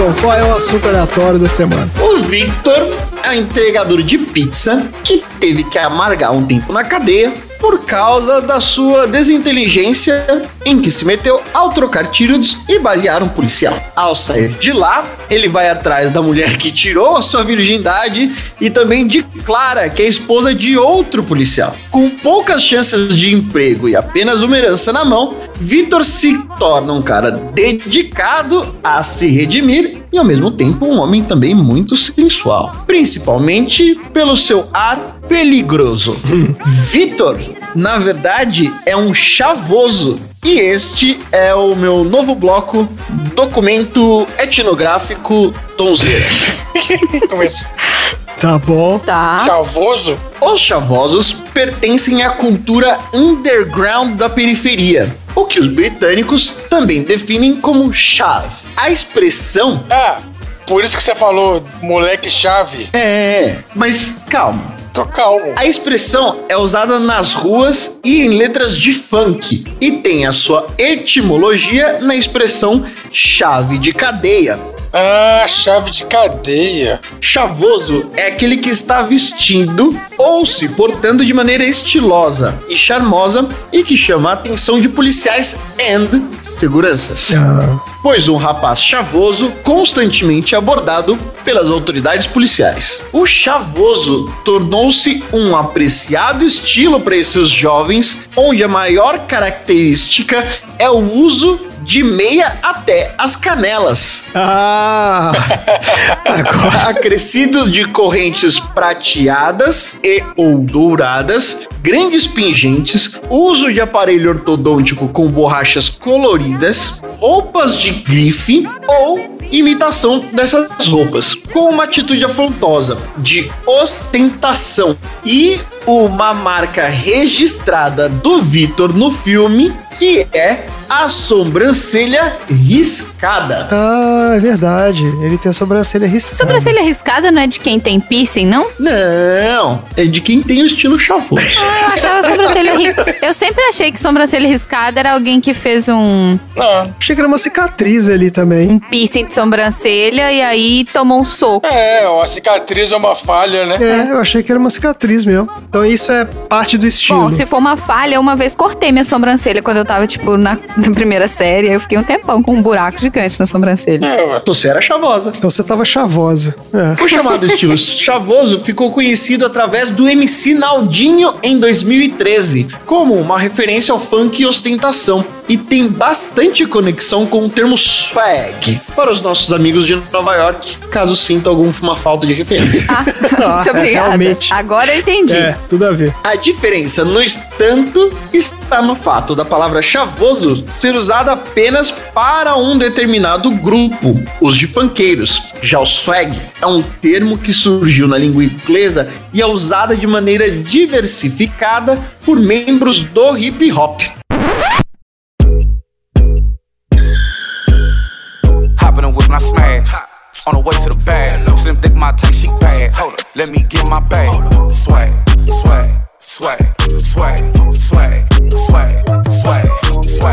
Speaker 3: Tom. Qual é o assunto aleatório da semana?
Speaker 1: O Victor é um entregador de pizza que teve que amargar um tempo na cadeia por causa da sua desinteligência em que se meteu ao trocar tiros e balear um policial. Ao sair de lá, ele vai atrás da mulher que tirou a sua virgindade e também de Clara, que é esposa de outro policial. Com poucas chances de emprego e apenas uma herança na mão, Vitor se torna um cara dedicado a se redimir e ao mesmo tempo um homem também muito sensual, principalmente pelo seu ar peligroso. Vitor, na verdade, é um chavoso. E este é o meu novo bloco, documento etnográfico Tonzeira.
Speaker 2: Começo.
Speaker 3: Tá bom.
Speaker 4: Tá.
Speaker 2: Chavoso.
Speaker 1: Os chavosos pertencem à cultura underground da periferia, o que os britânicos também definem como chave. A expressão
Speaker 2: Ah, por isso que você falou moleque chave.
Speaker 1: é, mas calma.
Speaker 2: Tô calmo.
Speaker 1: A expressão é usada nas ruas e em letras de funk e tem a sua etimologia na expressão chave de cadeia.
Speaker 2: Ah, chave de cadeia.
Speaker 1: Chavoso é aquele que está vestindo ou se portando de maneira estilosa e charmosa e que chama a atenção de policiais and seguranças.
Speaker 3: Ah,
Speaker 1: Pois um rapaz chavoso constantemente abordado pelas autoridades policiais. O chavoso tornou-se um apreciado estilo para esses jovens, onde a maior característica é o uso de meia até as canelas.
Speaker 3: ah. Agora.
Speaker 1: acrescido de correntes prateadas e ou douradas, grandes pingentes, uso de aparelho ortodôntico com borrachas coloridas, roupas de grife ou imitação dessas roupas, com uma atitude afrontosa de ostentação e uma marca registrada do Vitor no filme, que é a sobrancelha riscada.
Speaker 3: Ah, é verdade. Ele tem a sobrancelha riscada.
Speaker 4: Sobrancelha riscada não é de quem tem piercing, não?
Speaker 1: Não, é de quem tem o estilo chavoso.
Speaker 4: Ah, eu achava sobrancelha ri... Eu sempre achei que sobrancelha riscada era alguém que fez um,
Speaker 2: Não.
Speaker 3: Achei que era uma cicatriz ali também.
Speaker 4: um piercing de sobrancelha e aí tomou um soco.
Speaker 2: É, a cicatriz é uma falha, né?
Speaker 3: É, eu achei que era uma cicatriz mesmo. Então isso é parte do estilo.
Speaker 4: Bom, se for uma falha, uma vez cortei minha sobrancelha quando eu tava, tipo, na, na primeira série. Aí eu fiquei um tempão com um buraco gigante na sobrancelha.
Speaker 2: É.
Speaker 1: Você era chavosa.
Speaker 3: Então você tava chavosa. É.
Speaker 1: O chamado estilo chavoso ficou conhecido através do MC Naldinho em 2013, como uma referência ao funk e ostentação, e tem bastante conexão com o termo swag para os nossos amigos de Nova York, caso sinta alguma falta de referência.
Speaker 4: Ah, muito
Speaker 3: é,
Speaker 4: obrigada.
Speaker 3: realmente.
Speaker 4: Agora eu entendi.
Speaker 3: É, tudo a ver.
Speaker 1: A diferença, no entanto, está no fato da palavra chavoso ser usada apenas para um determinado grupo, os de funkeiros. Já o swag é um termo que surgiu na língua inglesa e é usada de maneira diversificada por membros do hip hop.
Speaker 9: I smash. On the way to the bag. Slim thick my tank, she bad. Hold up, let me get my bag. Swag, swag, swag, swag, swag, swag, swag.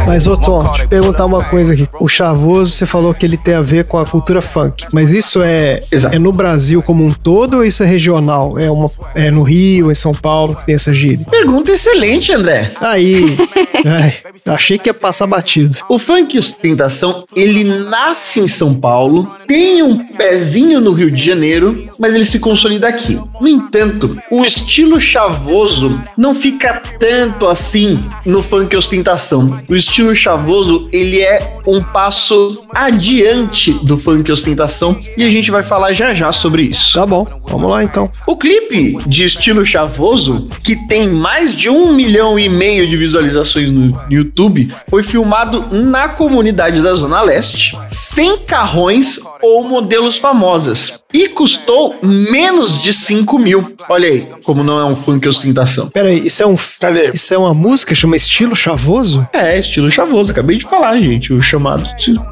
Speaker 3: Mas, ô Tom,
Speaker 9: One
Speaker 3: deixa eu
Speaker 9: car,
Speaker 3: perguntar uma coisa aqui. O chavoso, você falou que ele tem a ver com a cultura funk. Mas isso é,
Speaker 1: Exato.
Speaker 3: é no Brasil como um todo ou isso é regional? É, uma, é no Rio, em São Paulo que tem essa gíria?
Speaker 1: Pergunta excelente, André.
Speaker 3: Aí, eu achei que ia passar batido.
Speaker 1: O funk ostentação, ele nasce em São Paulo, tem um pezinho no Rio de Janeiro, mas ele se consolida aqui. No entanto, o estilo chavoso não fica tanto assim no funk ostentação. O estilo chavoso, ele é um passo adiante do funk ostentação e a gente vai falar já já sobre isso.
Speaker 3: Tá bom, vamos lá então.
Speaker 1: O clipe de estilo chavoso, que tem mais de um milhão e meio de visualizações no YouTube, foi filmado na comunidade da Zona Leste, sem carrões ou modelos famosas, e custou menos de 5 mil. Olha aí, como não é um funk ostentação.
Speaker 3: Pera aí, isso é um.
Speaker 2: Cadê?
Speaker 3: Isso é uma música, chama estilo chavoso?
Speaker 1: É, estilo chavoso, acabei de falar, gente, o chamado.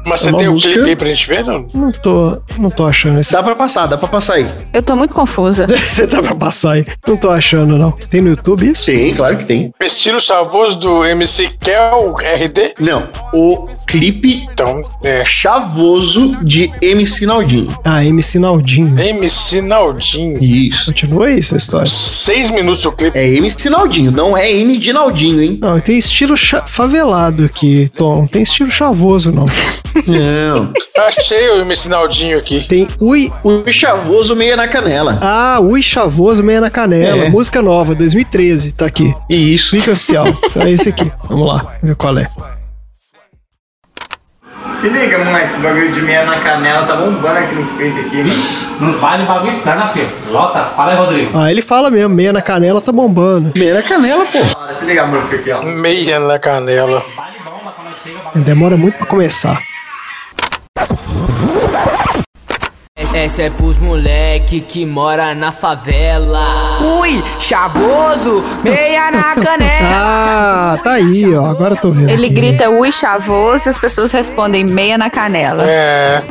Speaker 2: Mas
Speaker 1: É
Speaker 2: você tem o
Speaker 1: música-
Speaker 2: clipe aí pra gente ver, não?
Speaker 3: Não tô, não tô achando esse.
Speaker 1: Dá pra passar, dá pra passar aí.
Speaker 4: Eu tô muito confusa.
Speaker 3: Dá pra passar aí. Não tô achando, não. Tem no YouTube isso?
Speaker 1: Tem, claro que tem.
Speaker 2: Estilo chavoso do MC Kel RD?
Speaker 1: Não, o clipe
Speaker 2: Então, é.
Speaker 1: chavoso de MC Naldinho.
Speaker 3: Ah, MC Naldinho.
Speaker 2: MC Naldinho.
Speaker 1: Isso.
Speaker 3: Continua isso a história.
Speaker 2: Seis minutos o clipe.
Speaker 1: É MC Naldinho, não é N de Naldinho, hein?
Speaker 3: Não, tem estilo favelado aqui, Tom. Não tem estilo chavoso, não.
Speaker 1: Não.
Speaker 2: Achei o MC Naldinho aqui.
Speaker 3: Tem Ui.
Speaker 1: O chavoso meia na canela.
Speaker 3: Ah, Ui Chavoso Meia na Canela.
Speaker 1: É.
Speaker 3: Música nova, 2013. Tá aqui.
Speaker 1: Isso.
Speaker 3: Clipe oficial. Então é esse aqui. Vamos lá, ver qual é.
Speaker 10: Se liga, moleque, esse bagulho de meia na canela tá bombando aqui no Face aqui, mano.
Speaker 11: Vixe, nos baile o bagulho explana, filho. Lota, fala aí, Rodrigo.
Speaker 3: Ah, ele fala mesmo, meia na canela tá bombando.
Speaker 1: Meia na canela, pô.
Speaker 10: Olha, se liga a música aqui, ó.
Speaker 2: Meia na canela.
Speaker 3: Demora muito pra começar.
Speaker 12: Essa é pros moleque que mora na favela. Ui, chaboso, meia na canela.
Speaker 3: Ah, tá aí, ó. Agora eu tô vendo.
Speaker 4: Ele
Speaker 3: aqui.
Speaker 4: grita ui chavoso e as pessoas respondem meia na canela.
Speaker 2: É.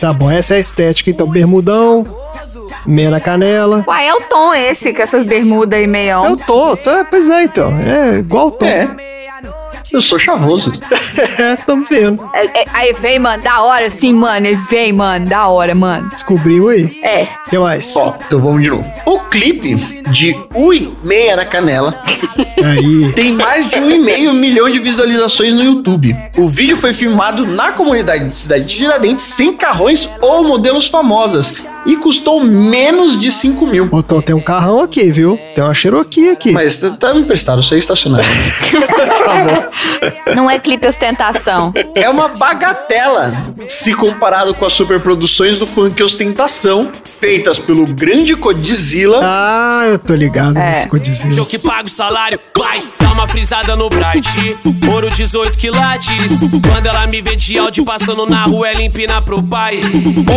Speaker 3: Tá bom, essa é a estética. Então, bermudão, meia na canela.
Speaker 4: Uai, é o tom esse, com essas bermudas aí
Speaker 3: Eu
Speaker 4: meião.
Speaker 3: tô, tô, pois é, então. É igual o Tom.
Speaker 1: É. Eu sou chavoso.
Speaker 3: É, tamo vendo.
Speaker 4: É, é, aí vem, mano, da hora sim, mano. Ele vem, mano, da hora, mano.
Speaker 3: Descobriu aí.
Speaker 4: É.
Speaker 3: O que mais?
Speaker 1: Ó, então vamos de novo. O clipe de Ui Meia na Canela
Speaker 3: Aí.
Speaker 1: tem mais de um e meio milhão de visualizações no YouTube. O vídeo foi filmado na comunidade de Cidade de Tiradentes sem carrões ou modelos famosas e custou menos de 5 mil.
Speaker 3: Ô, Tom, tem um carrão aqui, viu? Tem uma Cherokee aqui.
Speaker 1: Mas tá, tá me emprestado, isso aí é estacionário.
Speaker 4: Não é clipe ostentação.
Speaker 1: é uma bagatela se comparado com as superproduções do funk ostentação feitas pelo grande Godzilla.
Speaker 3: Ah, eu tô ligado
Speaker 4: É.
Speaker 3: nesse Godzilla.
Speaker 13: Eu que pago o salário, vai, dá uma frisada no Bright. Ouro 18 quilates. Quando ela me vê de áudio passando na rua, ela empina pro pai.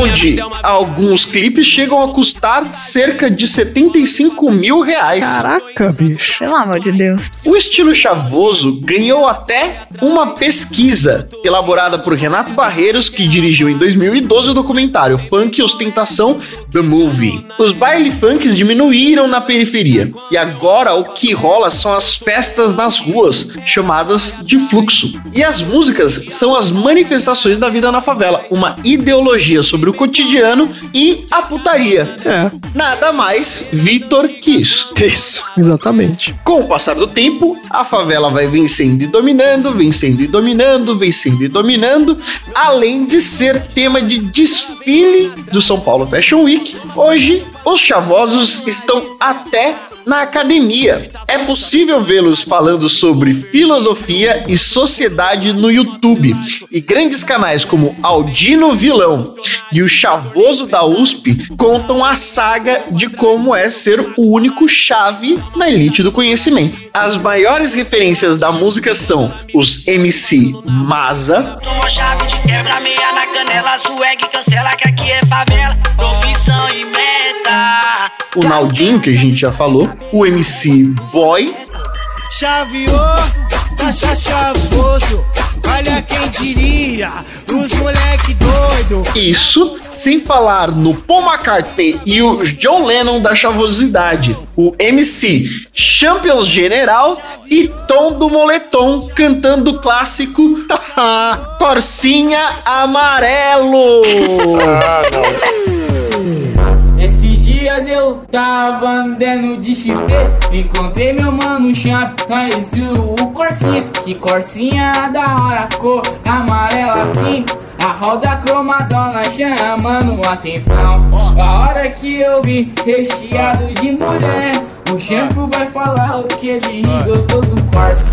Speaker 1: Onde alguns clipes chegam a custar cerca de 75 mil reais.
Speaker 3: Caraca, bicho.
Speaker 4: Pelo amor de Deus.
Speaker 1: O estilo chavoso ganhou até uma pesquisa elaborada por Renato Barreiros, que dirigiu em 2012 o documentário Funk e Ostentação The Movie. Os baile funks diminuíram na periferia e agora o que rola são as festas nas ruas, chamadas de fluxo. E as músicas são as manifestações da vida na favela, uma ideologia sobre o cotidiano e a putaria.
Speaker 3: É.
Speaker 1: Nada mais, Vitor, que isso.
Speaker 3: Isso, exatamente.
Speaker 1: Com o passar do tempo, a favela vai vencendo e dominando, vencendo e dominando, vencendo e dominando, além de ser tema de desfile do São Paulo Fashion Week. Hoje, os chavosos estão até na academia. É possível vê-los falando sobre filosofia e sociedade no YouTube. E grandes canais como Aldino Vilão e o Chavoso da USP contam a saga de como é ser o único chave na elite do conhecimento. As maiores referências da música são os MC Maza,
Speaker 12: chave de quebra, meia na canela, swag, cancela que aqui é favela, profissão e meta.
Speaker 1: O Naldinho, que a gente já falou, o MC Boy,
Speaker 8: Chaveou, tá chavoso. Olha quem diria, os moleque doido.
Speaker 1: Isso sem falar no Paul McCartney e o John Lennon da chavosidade, o MC Champions General e Tom do Moletom cantando o clássico Corsinha Amarelo.
Speaker 2: Ah,
Speaker 12: dias tava andando de XP Encontrei meu mano Champions e o Corsinha. Que Corsinha da hora, cor amarela assim. A roda cromadona chamando atenção. A hora que eu vi recheado de mulher. O shampoo vai falar o que ele gostou do Corsa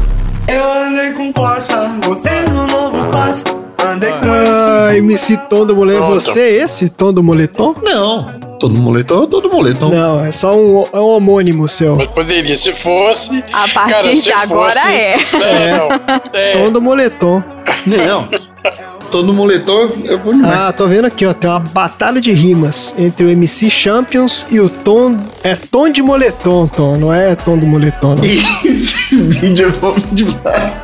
Speaker 8: Eu andei com Corsa, gostei do novo Corsa. Andei com
Speaker 3: Ah, MC Tom do Moletom. Você é esse Tom do Moletom?
Speaker 1: Não. Todo moletom, todo moletom.
Speaker 3: Não, é só um, é um homônimo seu.
Speaker 2: Mas poderia, se fosse.
Speaker 4: A partir
Speaker 2: cara,
Speaker 4: de agora
Speaker 2: fosse-
Speaker 4: é.
Speaker 2: Não, não. É.
Speaker 3: Tom do Moletom.
Speaker 1: Não. Todo moletom eu vou demais.
Speaker 3: Ah, tô vendo aqui, ó. Tem uma batalha de rimas entre o MC Champions e o Tom. É Tom de Moletom, Tom. Não é Tom do Moletom, não.
Speaker 1: Esse vídeo é bom demais.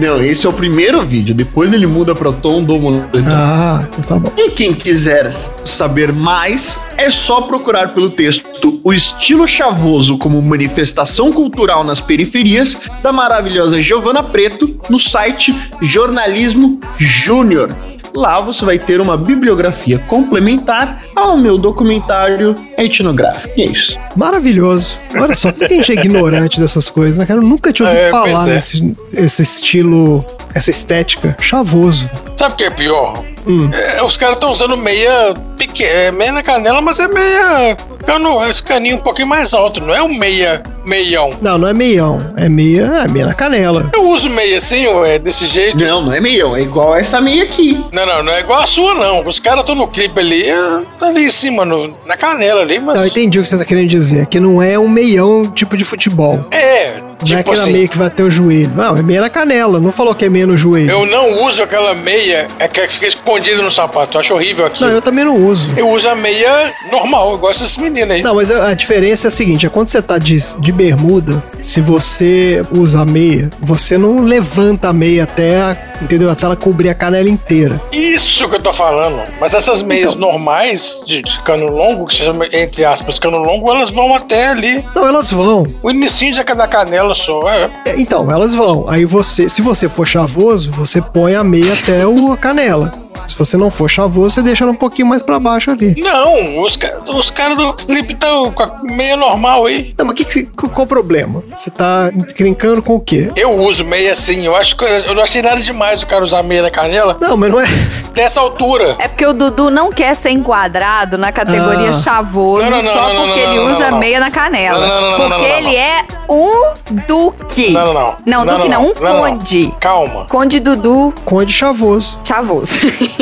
Speaker 1: Não, esse é o primeiro vídeo. Depois ele muda para Tom do moletom.
Speaker 3: Ah, então tá bom.
Speaker 1: E quem quiser saber mais, é só procurar pelo texto O Estilo Chavoso como Manifestação Cultural nas Periferias, da maravilhosa Giovana Preto, no site Jornalismo Júnior. Lá você vai ter uma bibliografia complementar ao meu documentário etnográfico. E é isso.
Speaker 3: Maravilhoso. Olha só, por que a gente é ignorante dessas coisas, né, cara? Eu nunca tinha ouvido
Speaker 2: É,
Speaker 3: falar
Speaker 2: é.
Speaker 3: nesse esse estilo, essa estética. Chavoso.
Speaker 2: Sabe o que é pior?
Speaker 3: Hum.
Speaker 2: É, os caras estão usando meia pequena, é meia na canela, mas é meia cano, esse caninho um pouquinho mais alto, não é um meia meião.
Speaker 3: Não, não é meião. É meia, é meia na canela.
Speaker 2: Eu uso meia assim, ué, desse jeito.
Speaker 1: Não, não é meião, é igual essa meia aqui.
Speaker 2: Não, não, não é igual a sua, não. Os caras estão no clipe ali, é, ali em cima, no- na canela ali, mas.
Speaker 3: Não, eu entendi o que você tá querendo dizer. Que não é um meião tipo de futebol.
Speaker 2: É,
Speaker 3: não é
Speaker 2: tipo
Speaker 3: aquela
Speaker 2: assim.
Speaker 3: meia que vai até o joelho. Não, é meia na canela. Não falou que é meia no joelho.
Speaker 2: Eu não uso aquela meia é que fica escondida no sapato. Eu acho horrível aquilo.
Speaker 3: Não, eu também não uso.
Speaker 2: Eu uso a meia normal, igual essas meninas aí.
Speaker 3: Não, mas a diferença é a seguinte: é quando você tá de, de bermuda, se você usa a meia, você não levanta a meia até, a, entendeu? Até ela cobrir a canela inteira.
Speaker 2: Isso que eu tô falando. Mas essas meias
Speaker 3: Então.
Speaker 2: normais, de, de cano longo, que se chama, entre aspas, cano longo, elas vão até ali.
Speaker 3: Não, elas vão.
Speaker 2: O inicinho é da canela só. É.
Speaker 3: É, Então, elas vão. Aí você, se você for chavoso, você põe a meia até o, a canela. Se você não for chavoso, você deixa ela um pouquinho mais pra baixo ali.
Speaker 2: Não, os, os caras do clipe estão com a meia normal aí.
Speaker 3: Não, mas que qual o problema? Você tá encrencando com o quê?
Speaker 2: Eu uso meia assim, eu acho que eu não achei nada demais o cara usar meia na canela.
Speaker 3: Não, mas não é.
Speaker 2: Dessa altura.
Speaker 4: É porque o Dudu não quer ser enquadrado na categoria
Speaker 3: Ah.
Speaker 4: chavoso
Speaker 2: Não, não, não,
Speaker 4: só
Speaker 2: não, não,
Speaker 4: porque
Speaker 2: não,
Speaker 4: ele usa
Speaker 2: não.
Speaker 4: meia na canela.
Speaker 2: Não, não, não,
Speaker 4: porque
Speaker 2: não, não,
Speaker 4: ele é um duque.
Speaker 2: Não, não, não.
Speaker 4: Não, duque não, um
Speaker 2: não, não.
Speaker 4: conde.
Speaker 2: Calma.
Speaker 4: Conde Dudu
Speaker 3: Conde chavoso.
Speaker 4: chavoso.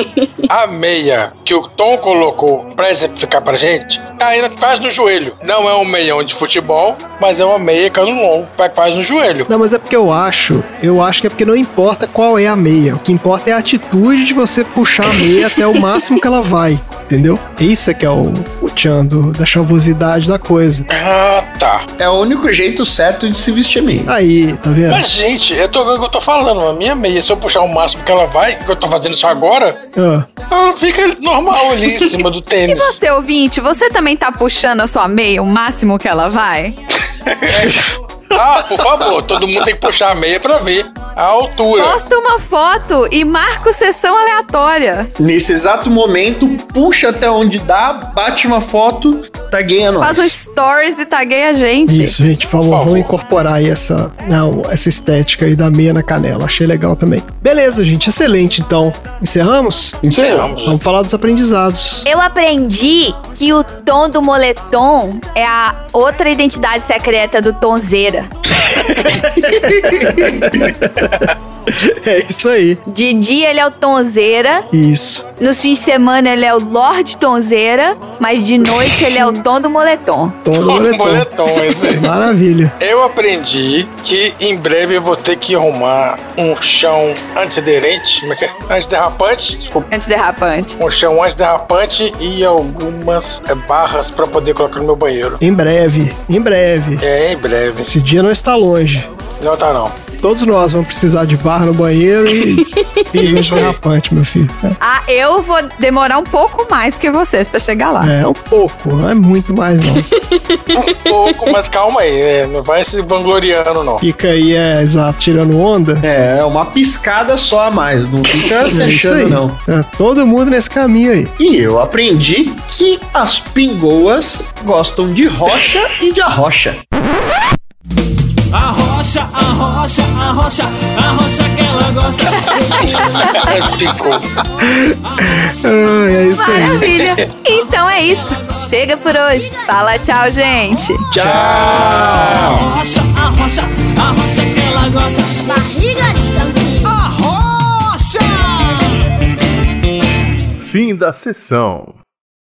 Speaker 2: A meia que o Tom colocou pra exemplificar pra gente tá indo quase no joelho. Não é um meião de futebol, mas é uma meia cano longo, vai quase no joelho.
Speaker 3: Não, mas é porque eu acho, eu acho que é porque não importa qual é a meia. O que importa é a atitude de você puxar a meia até o máximo que ela vai, entendeu? Isso é que é o tchan do- da chavosidade da coisa.
Speaker 2: Ah, tá.
Speaker 1: É o único jeito certo de se vestir meio.
Speaker 3: Aí, tá vendo?
Speaker 2: Mas, gente, eu tô, eu tô falando, a minha meia, se eu puxar o máximo que ela vai, que eu tô fazendo isso agora,
Speaker 3: Ah,
Speaker 2: ela fica normal ali em cima do
Speaker 4: E
Speaker 2: tênis.
Speaker 4: você, ouvinte, você também tá puxando a sua meia o máximo que ela vai?
Speaker 2: Ah, por favor, todo mundo tem que puxar a meia pra ver a altura.
Speaker 4: Posta uma foto e marca o sessão aleatória.
Speaker 1: Nesse exato momento, puxa até onde dá, bate uma foto, tagueia nós.
Speaker 4: Faz um stories e tagueia a gente.
Speaker 3: Isso, gente, por favor, vamos incorporar aí essa, não, essa estética aí da meia na canela. Achei legal também. Beleza, gente, excelente. Então, encerramos?
Speaker 2: Encerramos.
Speaker 3: Vamos falar dos aprendizados.
Speaker 4: Eu aprendi que o tom do moletom é a outra identidade secreta do Tonzeira.
Speaker 3: É isso aí.
Speaker 4: De dia ele é o Tonzeira,
Speaker 3: Isso.
Speaker 4: nos fins de semana ele é o Lorde Tonzeira, mas de noite ele é o tom do moletom.
Speaker 3: Tom do
Speaker 2: Tom do
Speaker 3: moletom.
Speaker 2: moletom, esse.
Speaker 3: Maravilha.
Speaker 2: Eu aprendi que em breve eu vou ter que arrumar um chão antiaderente, como é que é? Antiderrapante, desculpa.
Speaker 4: Antiderrapante.
Speaker 2: Um chão antiderrapante e algumas é, barras pra poder colocar no meu banheiro.
Speaker 3: Em breve, em breve.
Speaker 2: É, em breve.
Speaker 3: Esse dia não está longe.
Speaker 2: Não tá não.
Speaker 3: Todos nós vamos precisar de barra no banheiro e piso derrapante, meu filho.
Speaker 4: Ah, eu vou demorar um pouco mais que vocês pra chegar lá.
Speaker 3: É, um pouco, não é muito mais não.
Speaker 2: Um pouco, mas calma aí, né? não vai se vangloriando não.
Speaker 3: Fica aí, é, exato, tirando onda.
Speaker 1: É, uma piscada só a mais, não fica se
Speaker 3: É isso
Speaker 1: achando não.
Speaker 3: É, todo mundo nesse caminho aí.
Speaker 1: E eu aprendi que as pingoas gostam de rocha e de arrocha.
Speaker 8: Arrocha, arrocha, arrocha, arrocha que ela gosta.
Speaker 3: Ah, é isso aí.
Speaker 4: Maravilha. Então é isso. Chega por hoje. Fala tchau, gente.
Speaker 8: Arrocha, arrocha, arrocha que ela gosta.
Speaker 7: Barriga de tanquinho.
Speaker 8: Arrocha!
Speaker 14: Fim da sessão.